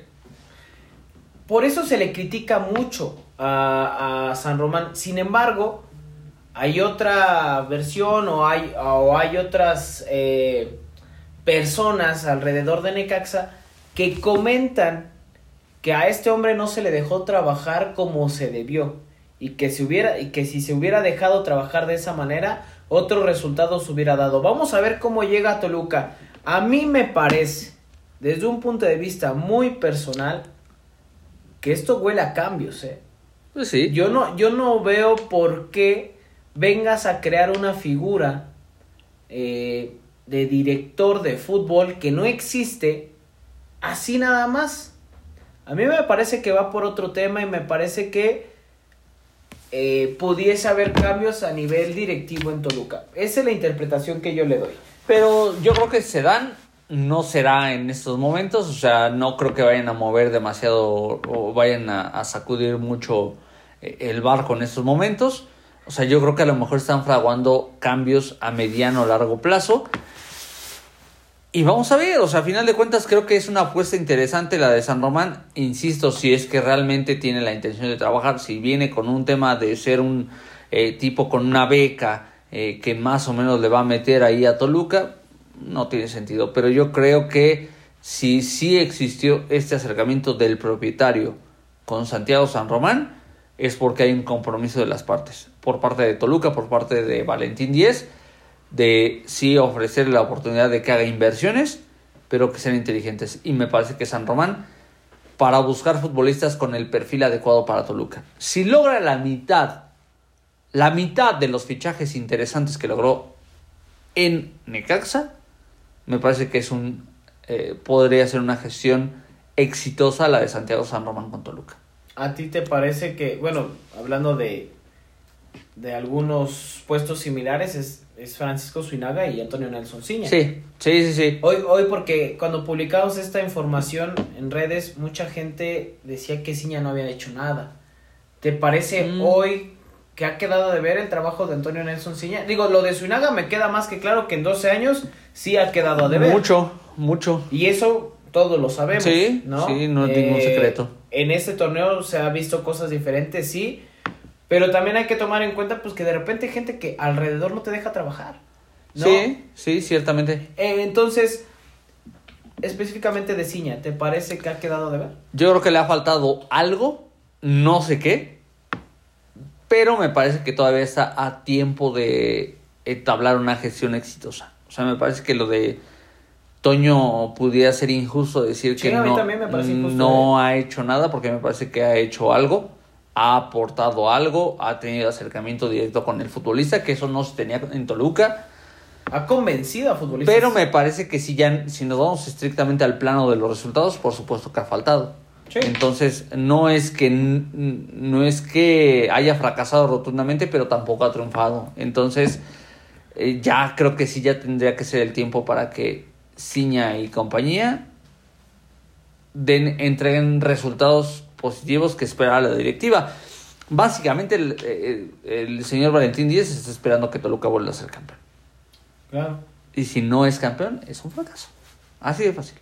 Por eso se le critica mucho a, a, San Román. Sin embargo, hay otra versión o hay, o hay otras eh, personas alrededor de Necaxa que comentan que a este hombre no se le dejó trabajar como se debió y que si hubiera y que si se hubiera dejado trabajar de esa manera otros resultados hubiera dado. Vamos a ver cómo llega a Toluca. A mí me parece desde un punto de vista muy personal que esto huele a cambios, ¿eh? Pues sí. Yo no yo no veo por qué vengas a crear una figura eh, de director de fútbol que no existe así nada más. A mí me parece que va por otro tema y me parece que eh, pudiese haber cambios a nivel directivo en Toluca. Esa es la interpretación que yo le doy. Pero yo creo que se dan, no será en estos momentos, o sea, no creo que vayan a mover demasiado o vayan a, a sacudir mucho eh, el barco en estos momentos. O sea, yo creo que a lo mejor están fraguando cambios a mediano o largo plazo. Y vamos a ver, o sea, a final de cuentas creo que es una apuesta interesante la de San Román. Insisto, si es que realmente tiene la intención de trabajar, si viene con un tema de ser un eh, tipo con una beca eh, que más o menos le va a meter ahí a Toluca, no tiene sentido. Pero yo creo que si sí existió este acercamiento del propietario con Santiago San Román, es porque hay un compromiso de las partes, por parte de Toluca, por parte de Valentín Díez de sí ofrecerle la oportunidad de que haga inversiones, pero que sean inteligentes. Y me parece que San Román, para buscar futbolistas con el perfil adecuado para Toluca, si logra la mitad, la mitad de los fichajes interesantes que logró en Necaxa, me parece que es un eh, podría ser una gestión exitosa la de Santiago San Román con Toluca. ¿A ti te parece que, bueno, hablando de, de algunos puestos similares, es, es Francisco Suinaga y Antonio Nelson Ciña. Sí, sí, sí, sí. Hoy, hoy porque cuando publicamos esta información en redes, mucha gente decía que Ciña no había hecho nada. ¿Te parece mm. hoy que ha quedado de ver el trabajo de Antonio Nelson Ciña? Digo, lo de Suinaga me queda más que claro que en 12 años sí ha quedado de ver. Mucho, mucho. Y eso todos lo sabemos. Sí, ¿no? sí, no es ningún secreto. En este torneo se ha visto cosas diferentes, sí. Pero también hay que tomar en cuenta pues que de repente hay gente que alrededor no te deja trabajar. ¿no? Sí, sí, ciertamente. Eh, entonces, específicamente de Ciña, ¿te parece que ha quedado de ver? Yo creo que le ha faltado algo, no sé qué, pero me parece que todavía está a tiempo de entablar una gestión exitosa. O sea, me parece que lo de Toño pudiera ser injusto decir Sí, que no, también me parece injusto, no ha hecho nada, porque me parece que ha hecho algo, ha aportado algo, ha tenido acercamiento directo con el futbolista, que eso no se tenía en Toluca. Ha convencido a futbolistas. Pero me parece que si ya si nos vamos estrictamente al plano de los resultados, por supuesto que ha faltado. Sí. Entonces, no es que no es que haya fracasado rotundamente, pero tampoco ha triunfado. Entonces, eh, ya creo que sí ya tendría que ser el tiempo para que Ciña y compañía den entreguen resultados positivos que espera la directiva. Básicamente el, el- el señor Valentín Díez está esperando que Toluca vuelva a ser campeón. Claro. Y si no es campeón, es un fracaso. Así de fácil.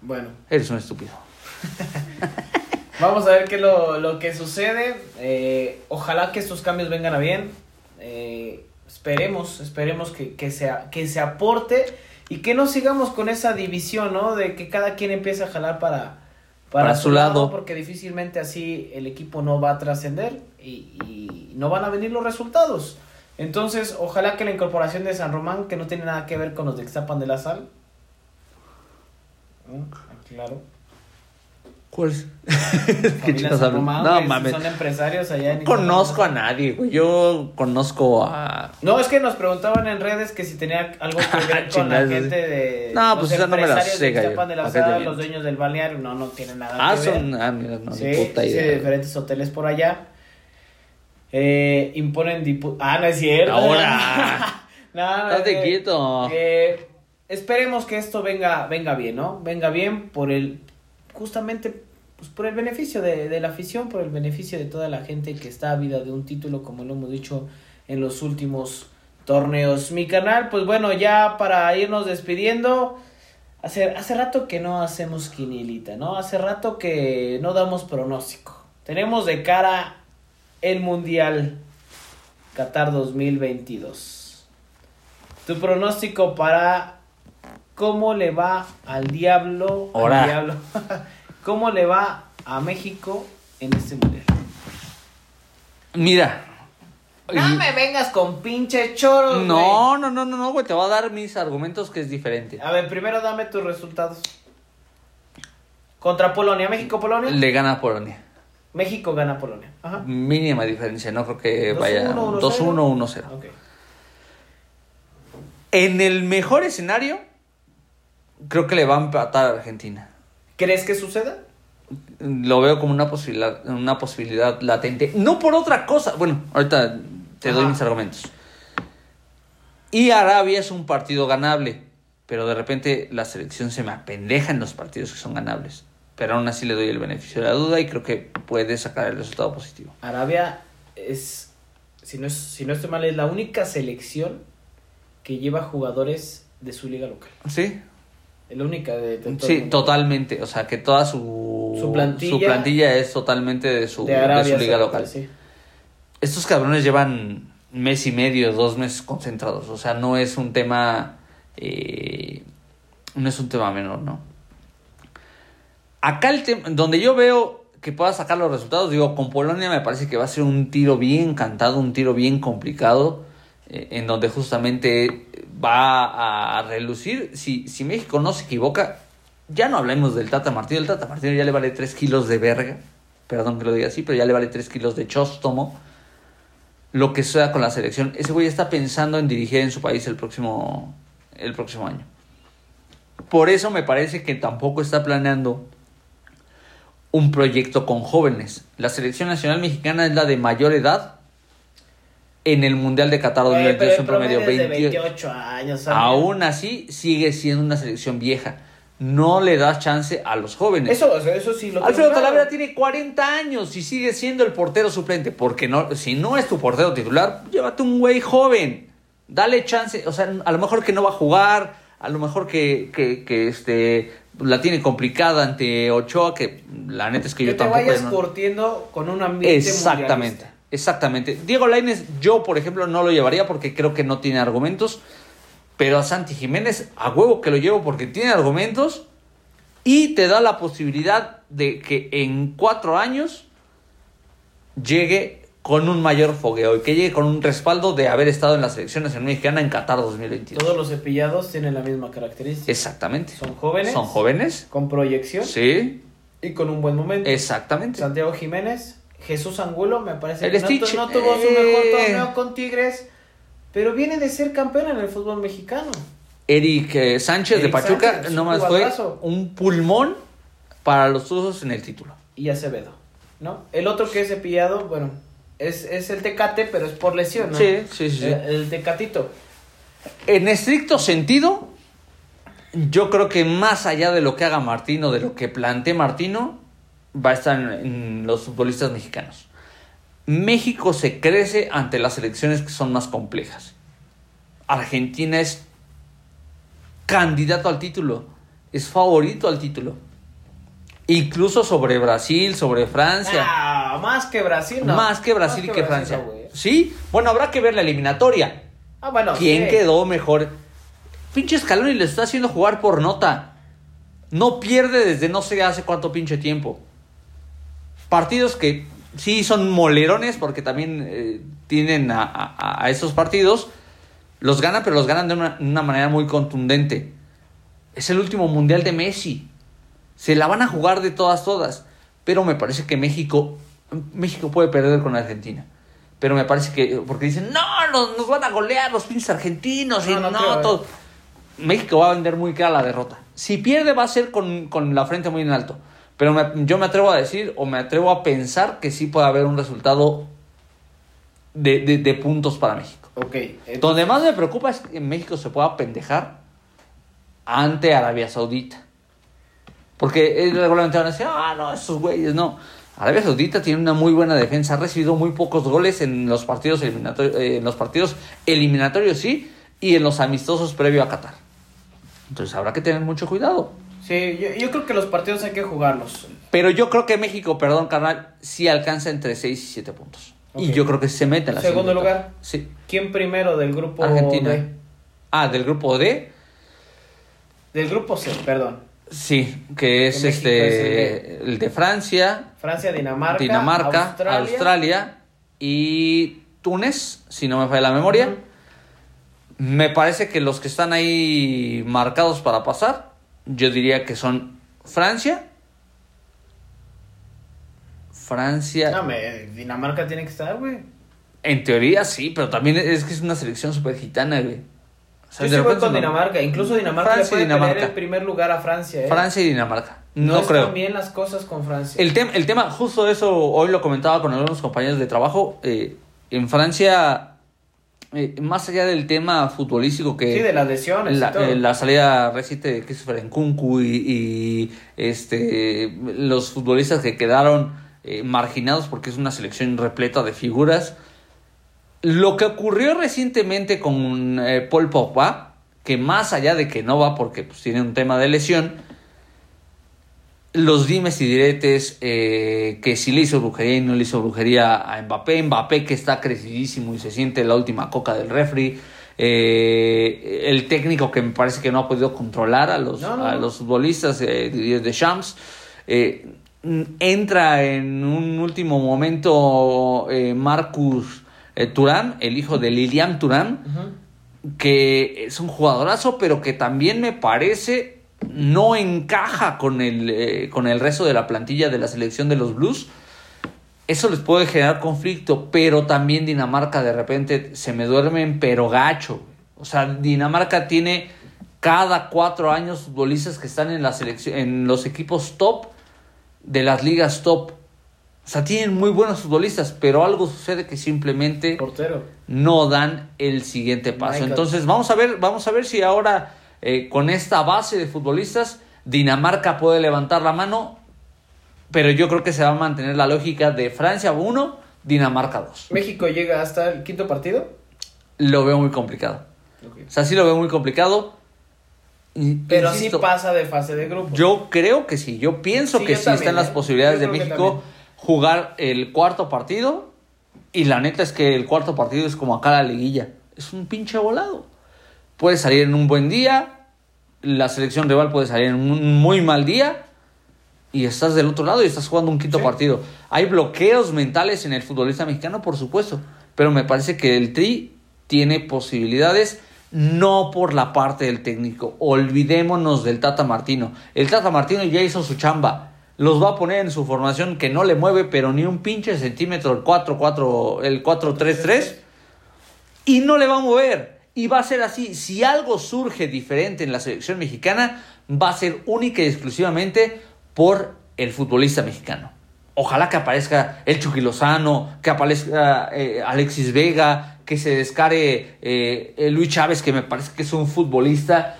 Bueno, Eres un estúpido. vamos a ver qué es lo, lo que sucede. Eh, ojalá que estos cambios vengan a bien. Eh, esperemos, esperemos que, que, sea, que se aporte y que no sigamos con esa división, ¿no? De que cada quien empiece a jalar para, Para su lado. Porque difícilmente así el equipo no va a trascender y, y no van a venir los resultados. Entonces, ojalá que la incorporación de San Román, que no tiene nada que ver con los de Xtapan de la Sal. ¿no? Claro. ¿Cuál es? Familia chicos No mames. Son empresarios allá en Conozco a nadie, güey. Yo conozco a. No, es que nos preguntaban en redes que si tenía algo que ver con la gente de. No, pues esa no me la sé, de la ¿Para qué miento? los dueños del balneario. No, no tiene nada Ah, que ver. son. Ah, mira, no, sí, puta sí, idea. diferentes hoteles por allá. Eh, imponen dipu- Ah, no es cierto. Ahora. no, no, Estate quieto. eh, esperemos que esto venga, venga bien, ¿no? Venga bien por el, justamente, pues por el beneficio de, de la afición, por el beneficio de toda la gente que está ávida de un título, como lo hemos dicho en los últimos torneos. Mi canal, pues bueno, ya para irnos despidiendo, hace, hace rato que no hacemos quinilita, ¿no? Hace rato que no damos pronóstico. Tenemos de cara el Mundial Qatar 2022. Tu pronóstico para cómo le va al diablo, al diablo, cómo le va a México en este mundial. Mira. No me vengas con pinche choros. No, no, no, no, no, güey. Te voy a dar mis argumentos que es diferente. A ver, primero dame tus resultados. Contra Polonia, México, Polonia. Le gana a Polonia. México gana a Polonia. Ajá. Mínima diferencia. No creo que 2-1, vaya 1-0. 2-1, 1-0. Ok. En el mejor escenario, creo que le va a empatar a Argentina. ¿Crees que suceda? Lo veo como una posibilidad, una posibilidad latente. No por otra cosa. Bueno, ahorita te doy mis argumentos. Y Arabia es un partido ganable. Pero de repente la selección se me apendeja en los partidos que son ganables. Pero aún así le doy el beneficio de la duda y creo que puede sacar el resultado positivo. Arabia es, si no, es, si no estoy mal, es la única selección que lleva jugadores de su liga local. ¿Sí? Es la única de, de Sí, mundo. totalmente. O sea, que toda su, Su plantilla- su plantilla es totalmente de su, De su liga local. sí. Estos cabrones llevan mes y medio, dos meses concentrados. O sea, no es un tema. eh, no es un tema menor, ¿no? Acá el tema. Donde yo veo que pueda sacar los resultados, digo, con Polonia me parece que va a ser un tiro bien cantado, un tiro bien complicado. Eh, en donde justamente va a relucir. Si, si México no se equivoca, ya no hablemos del Tata Martino. El Tata Martino ya le vale 3 kilos de verga. Perdón que lo diga así, pero ya le vale 3 kilos de chóstomo lo que sea con la selección. Ese güey está pensando en dirigir en su país el próximo, el próximo año. Por eso me parece que tampoco está planeando un proyecto con jóvenes. La selección nacional mexicana es la de mayor edad en el Mundial de Qatar Güey, 2022 pero en promedio es de 28. 28 años. ¿sabes? Aún así sigue siendo una selección vieja. No le das chance a los jóvenes. Eso, eso sí lo Alfredo. Talavera tiene 40 años y sigue siendo el portero suplente. Porque no, si no es tu portero titular, llévate un güey joven. Dale chance. O sea, a lo mejor que no va a jugar. A lo mejor que, que, que, este, la tiene complicada ante Ochoa. Que la neta es que, Que yo te tampoco. vayas ¿no? curtiendo con un ambiente Exactamente. Exactamente. Diego Lainez, yo, por ejemplo, no lo llevaría porque creo que no tiene argumentos. Pero a Santi Jiménez, a huevo que lo llevo porque tiene argumentos. Y te da la posibilidad de que en cuatro años llegue con un mayor fogueo y que llegue con un respaldo de haber estado en la selección nacional mexicana en Qatar 2022. Todos los cepillados tienen la misma característica. Exactamente. Son jóvenes. Son jóvenes. Con proyección. Sí, Y con un buen momento. exactamente. Santiago Jiménez, Jesús Angulo, me parece El que no, tu- Stitch, no tuvo su mejor eh. torneo con Tigres, pero viene de ser campeón en el fútbol mexicano. Eric eh, Sánchez de Pachuca Sánchez, nomás fue un pulmón para los usos en el título. Y Acevedo, ¿no? El otro que es cepillado, bueno, es, es el Tecate, pero es por lesión, ¿no? Sí, sí, sí, sí. El, el Tecatito. En estricto sentido, yo creo que más allá de lo que haga Martino, de lo que plantee Martino, va a estar en, en los futbolistas mexicanos. México se crece ante las elecciones que son más complejas. Argentina es candidato al título, es favorito al título. Incluso sobre Brasil, sobre Francia. Ah, más que Brasil, no. Más que Brasil y que, Brasil, Francia. sí, bueno, habrá que ver la eliminatoria. Ah, bueno. ¿Quién sí. quedó mejor? Pinche Scaloni le está haciendo jugar por nota. No pierde desde no sé hace cuánto pinche tiempo. Partidos que sí son molerones porque también eh, tienen a, a- a esos partidos. Los ganan, pero los ganan de una, una manera muy contundente. Es el último mundial de Messi. Se la van a jugar de todas, todas. Pero me parece que México, México puede perder con Argentina. Pero me parece que, porque dicen, no, nos, nos van a golear los pinches argentinos y No, eh. todo. México va a vender muy cara la derrota. Si pierde va a ser con, con la frente muy en alto. Pero me- yo me atrevo a decir o me atrevo a pensar que sí puede haber un resultado de, de- de puntos para México. Ok. entonces- Donde más me preocupa es que México se pueda pendejar ante Arabia Saudita. Porque el reglamento van a decir, ah, no, esos güeyes, no. Arabia Saudita tiene una muy buena defensa, ha recibido muy pocos goles en los partidos eliminatorios, en los partidos eliminatorios sí, y en los amistosos previo a Qatar. Entonces habrá que tener mucho cuidado. Sí, yo, yo creo que los partidos hay que jugarlos. Pero yo creo que México, perdón, carnal, sí alcanza entre 6 y 7 puntos. Y yo creo que se mete en la Segundo segunda lugar. Sí. ¿Quién primero del grupo Argentina. D? Ah, del grupo D. Del grupo C, perdón. Sí, que es este es el de Francia, Francia, Dinamarca, Dinamarca, Australia. Australia. y Túnez, si no me falla la memoria. Me parece que los que están ahí marcados para pasar, yo diría que son Francia, Francia, No, me- Dinamarca tiene que estar, güey. en teoría sí, pero también es que es una selección súper gitana, güey. O sea, Yo sí voy con no- Dinamarca. Incluso Dinamarca Francia le y puede Dinamarca. pelear el primer lugar a Francia, ¿eh? Francia y Dinamarca. No, No, están creo. bien las cosas con Francia. El, tem- el tema, justo eso, hoy lo comentaba con algunos compañeros de trabajo. eh, en Francia, eh, más allá del tema futbolístico que. Sí, de las lesiones la, y todo. eh, la salida reciente de Christopher Nkunku y, y, este los futbolistas que quedaron eh, marginados porque es una selección repleta de figuras. Lo que ocurrió recientemente con eh, Paul Pogba, que más allá de que no va porque pues, tiene un tema de lesión, los dimes y diretes, eh, que si le hizo brujería y no le hizo brujería a Mbappé, Mbappé que está crecidísimo y se siente la última coca del refri, eh, el técnico que me parece que no ha podido controlar a los, No, no, a los futbolistas eh, de, Shams, eh, entra en un último momento Marcus Turán, el hijo de Lilian Turán, que es un jugadorazo, pero que también me parece no encaja con el, eh, con el resto de la plantilla de la selección de los Blues. Eso les puede generar conflicto, pero también Dinamarca de repente se me duermen, pero gacho. O sea, Dinamarca tiene cada cuatro años futbolistas que están en la selección, en los equipos top de las ligas top. O sea, tienen muy buenos futbolistas, pero algo sucede que simplemente Portero. no dan el siguiente paso. Entonces, vamos a ver, vamos a ver si ahora eh, con esta base de futbolistas Dinamarca puede levantar la mano, pero yo creo que se va a mantener la lógica de Francia 1, Dinamarca 2. México llega hasta el quinto partido. Lo veo muy complicado. O sea, sí lo veo muy complicado. Pero insisto, sí pasa de fase de grupo. Yo creo que sí. Yo pienso Sí, que yo sí también, están las ¿eh? posibilidades de México jugar el cuarto partido. Y la neta es que el cuarto partido es como acá la liguilla. Es un pinche volado. Puede salir en un buen día. La selección rival puede salir en un muy mal día. Y estás del otro lado y estás jugando un quinto Sí. partido. Hay bloqueos mentales en el futbolista mexicano, por supuesto. Pero me parece que el Tri tiene posibilidades no por la parte del técnico. Olvidémonos del Tata Martino. El Tata Martino ya hizo su chamba. Los va a poner en su formación que no le mueve, pero ni un pinche centímetro el 4-4, el 4-3-3. Y no le va a mover. Y va a ser así. Si algo surge diferente en la selección mexicana, va a ser única y exclusivamente por el futbolista mexicano. Ojalá que aparezca el Chucky que aparezca eh, Alexis Vega, que se descare eh, eh, Luis Chávez, que me parece que es un futbolista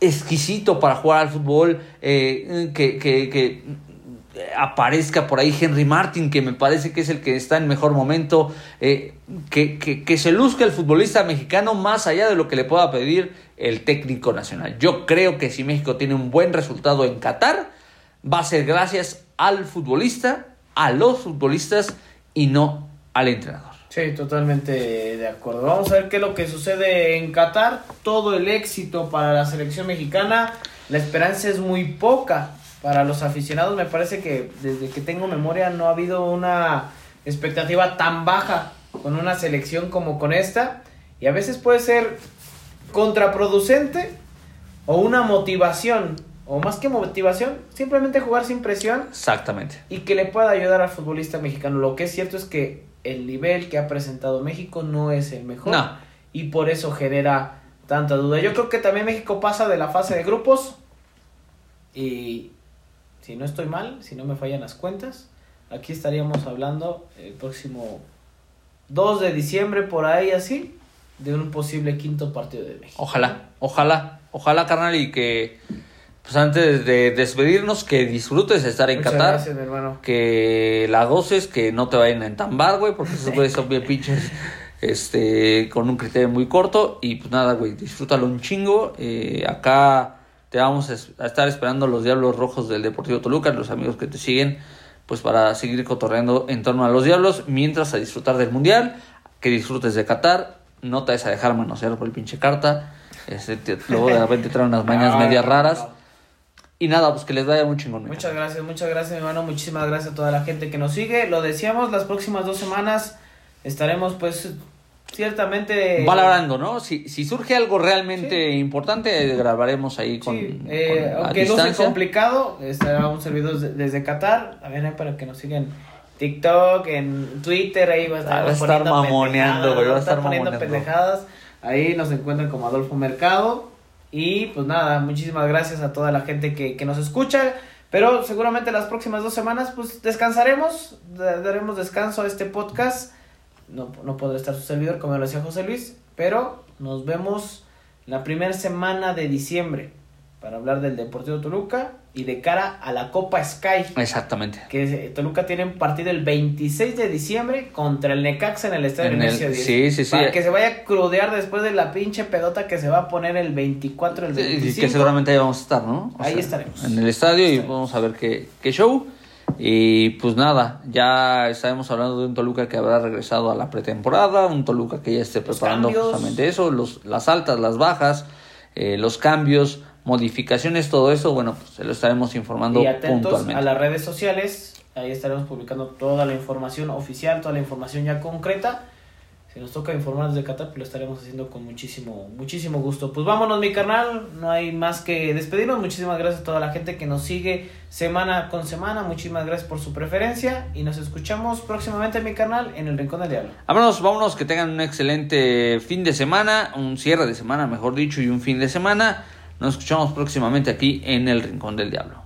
exquisito para jugar al fútbol, que, que- que aparezca por ahí Henry Martin, que me parece que es el que está en mejor momento, eh, que, que, que, se luzca el futbolista mexicano más allá de lo que le pueda pedir el técnico nacional. Yo creo que si México tiene un buen resultado en Qatar, va a ser gracias al futbolista, a los futbolistas y no al entrenador. Sí, totalmente de acuerdo. Vamos a ver qué es lo que sucede en Qatar. Todo el éxito para la selección mexicana. La esperanza es muy poca para los aficionados. Me parece que desde que tengo memoria no ha habido una expectativa tan baja con una selección como con esta. Y a veces puede ser contraproducente o una motivación. O más que motivación, simplemente jugar sin presión. Exactamente. Y que le pueda ayudar al futbolista mexicano. Lo que es cierto es que el nivel que ha presentado México no es el mejor. No. Y por eso genera tanta duda. Yo creo que también México pasa de la fase de grupos. Y si no estoy mal, si no me fallan las cuentas, aquí estaríamos hablando el próximo 2 de diciembre, por ahí así, de un posible quinto partido de México. Ojalá, ojalá, ojalá, carnal, y que pues antes de despedirnos, que disfrutes de estar en Muchas Qatar. gracias, mi hermano. Que la goces, que no te vayan a entambar, güey, porque esos güeyes son bien pinches. Este, con un criterio muy corto. Y pues nada, güey, disfrútalo un chingo. Eh, acá te vamos a es- a estar esperando los Diablos Rojos del Deportivo Toluca, los amigos que te siguen, pues para seguir cotorreando en torno a los Diablos, mientras a disfrutar del Mundial, que disfrutes de Qatar, no te vayas a dejar manosear por el pinche carta. Este, te- luego de repente traen unas mañas medias raras. Y nada, pues que les vaya muy chingón. Muchas gracias, muchas gracias, mi hermano. Muchísimas gracias a toda la gente que nos sigue. Lo decíamos, las próximas dos semanas estaremos, pues, ciertamente. valorando, ¿no? Si, si surge algo realmente importante, grabaremos ahí con, Sí, eh, con aunque luce distancia. complicado, estaremos servidos de- desde Qatar. También para que nos sigan en TikTok, en Twitter, ahí va a estar, Ah, va a estar mamoneando, güey, va a estar poniendo mamoneando. pendejadas. Ahí nos encuentran como Adolfo Mercado. Y pues nada, muchísimas gracias a toda la gente que, que nos escucha. Pero seguramente las próximas dos semanas pues descansaremos, da- daremos descanso a este podcast. No, no podrá estar su servidor, como lo decía José Luis, pero nos vemos la primera semana de diciembre para hablar del Deportivo Toluca y de cara a la Copa Sky. Exactamente. Que eh, Toluca tiene un partido el 26 de diciembre contra el Necaxa en el estadio En el- Nemesio 10. sí, sí, sí. Para que se vaya a crudear después de la pinche pedota que se va a poner el 24, el Sí, 25. que seguramente ahí vamos a estar, ¿no? O Ahí estaremos. En el estadio y Estaremos. vamos a ver qué, qué show. Y pues nada, ya estaremos hablando de un Toluca que habrá regresado a la pretemporada, un Toluca que ya esté preparando justamente eso, los, las altas, las bajas, eh, los cambios, modificaciones, todo eso, bueno, pues se lo estaremos informando y atentos puntualmente. a las redes sociales. Ahí estaremos publicando toda la información oficial, toda la información ya concreta. Si nos toca informar desde Qatar, pues lo estaremos haciendo con muchísimo, muchísimo gusto. Pues vámonos, mi carnal. No hay más que despedirnos. Muchísimas gracias a toda la gente que nos sigue semana con semana. Muchísimas gracias por su preferencia. Y nos escuchamos próximamente, mi carnal, en el Rincón del Diablo. Vámonos, vámonos, que tengan un excelente fin de semana, un cierre de semana, mejor dicho, y un fin de semana. Nos escuchamos próximamente aquí en el Rincón del Diablo.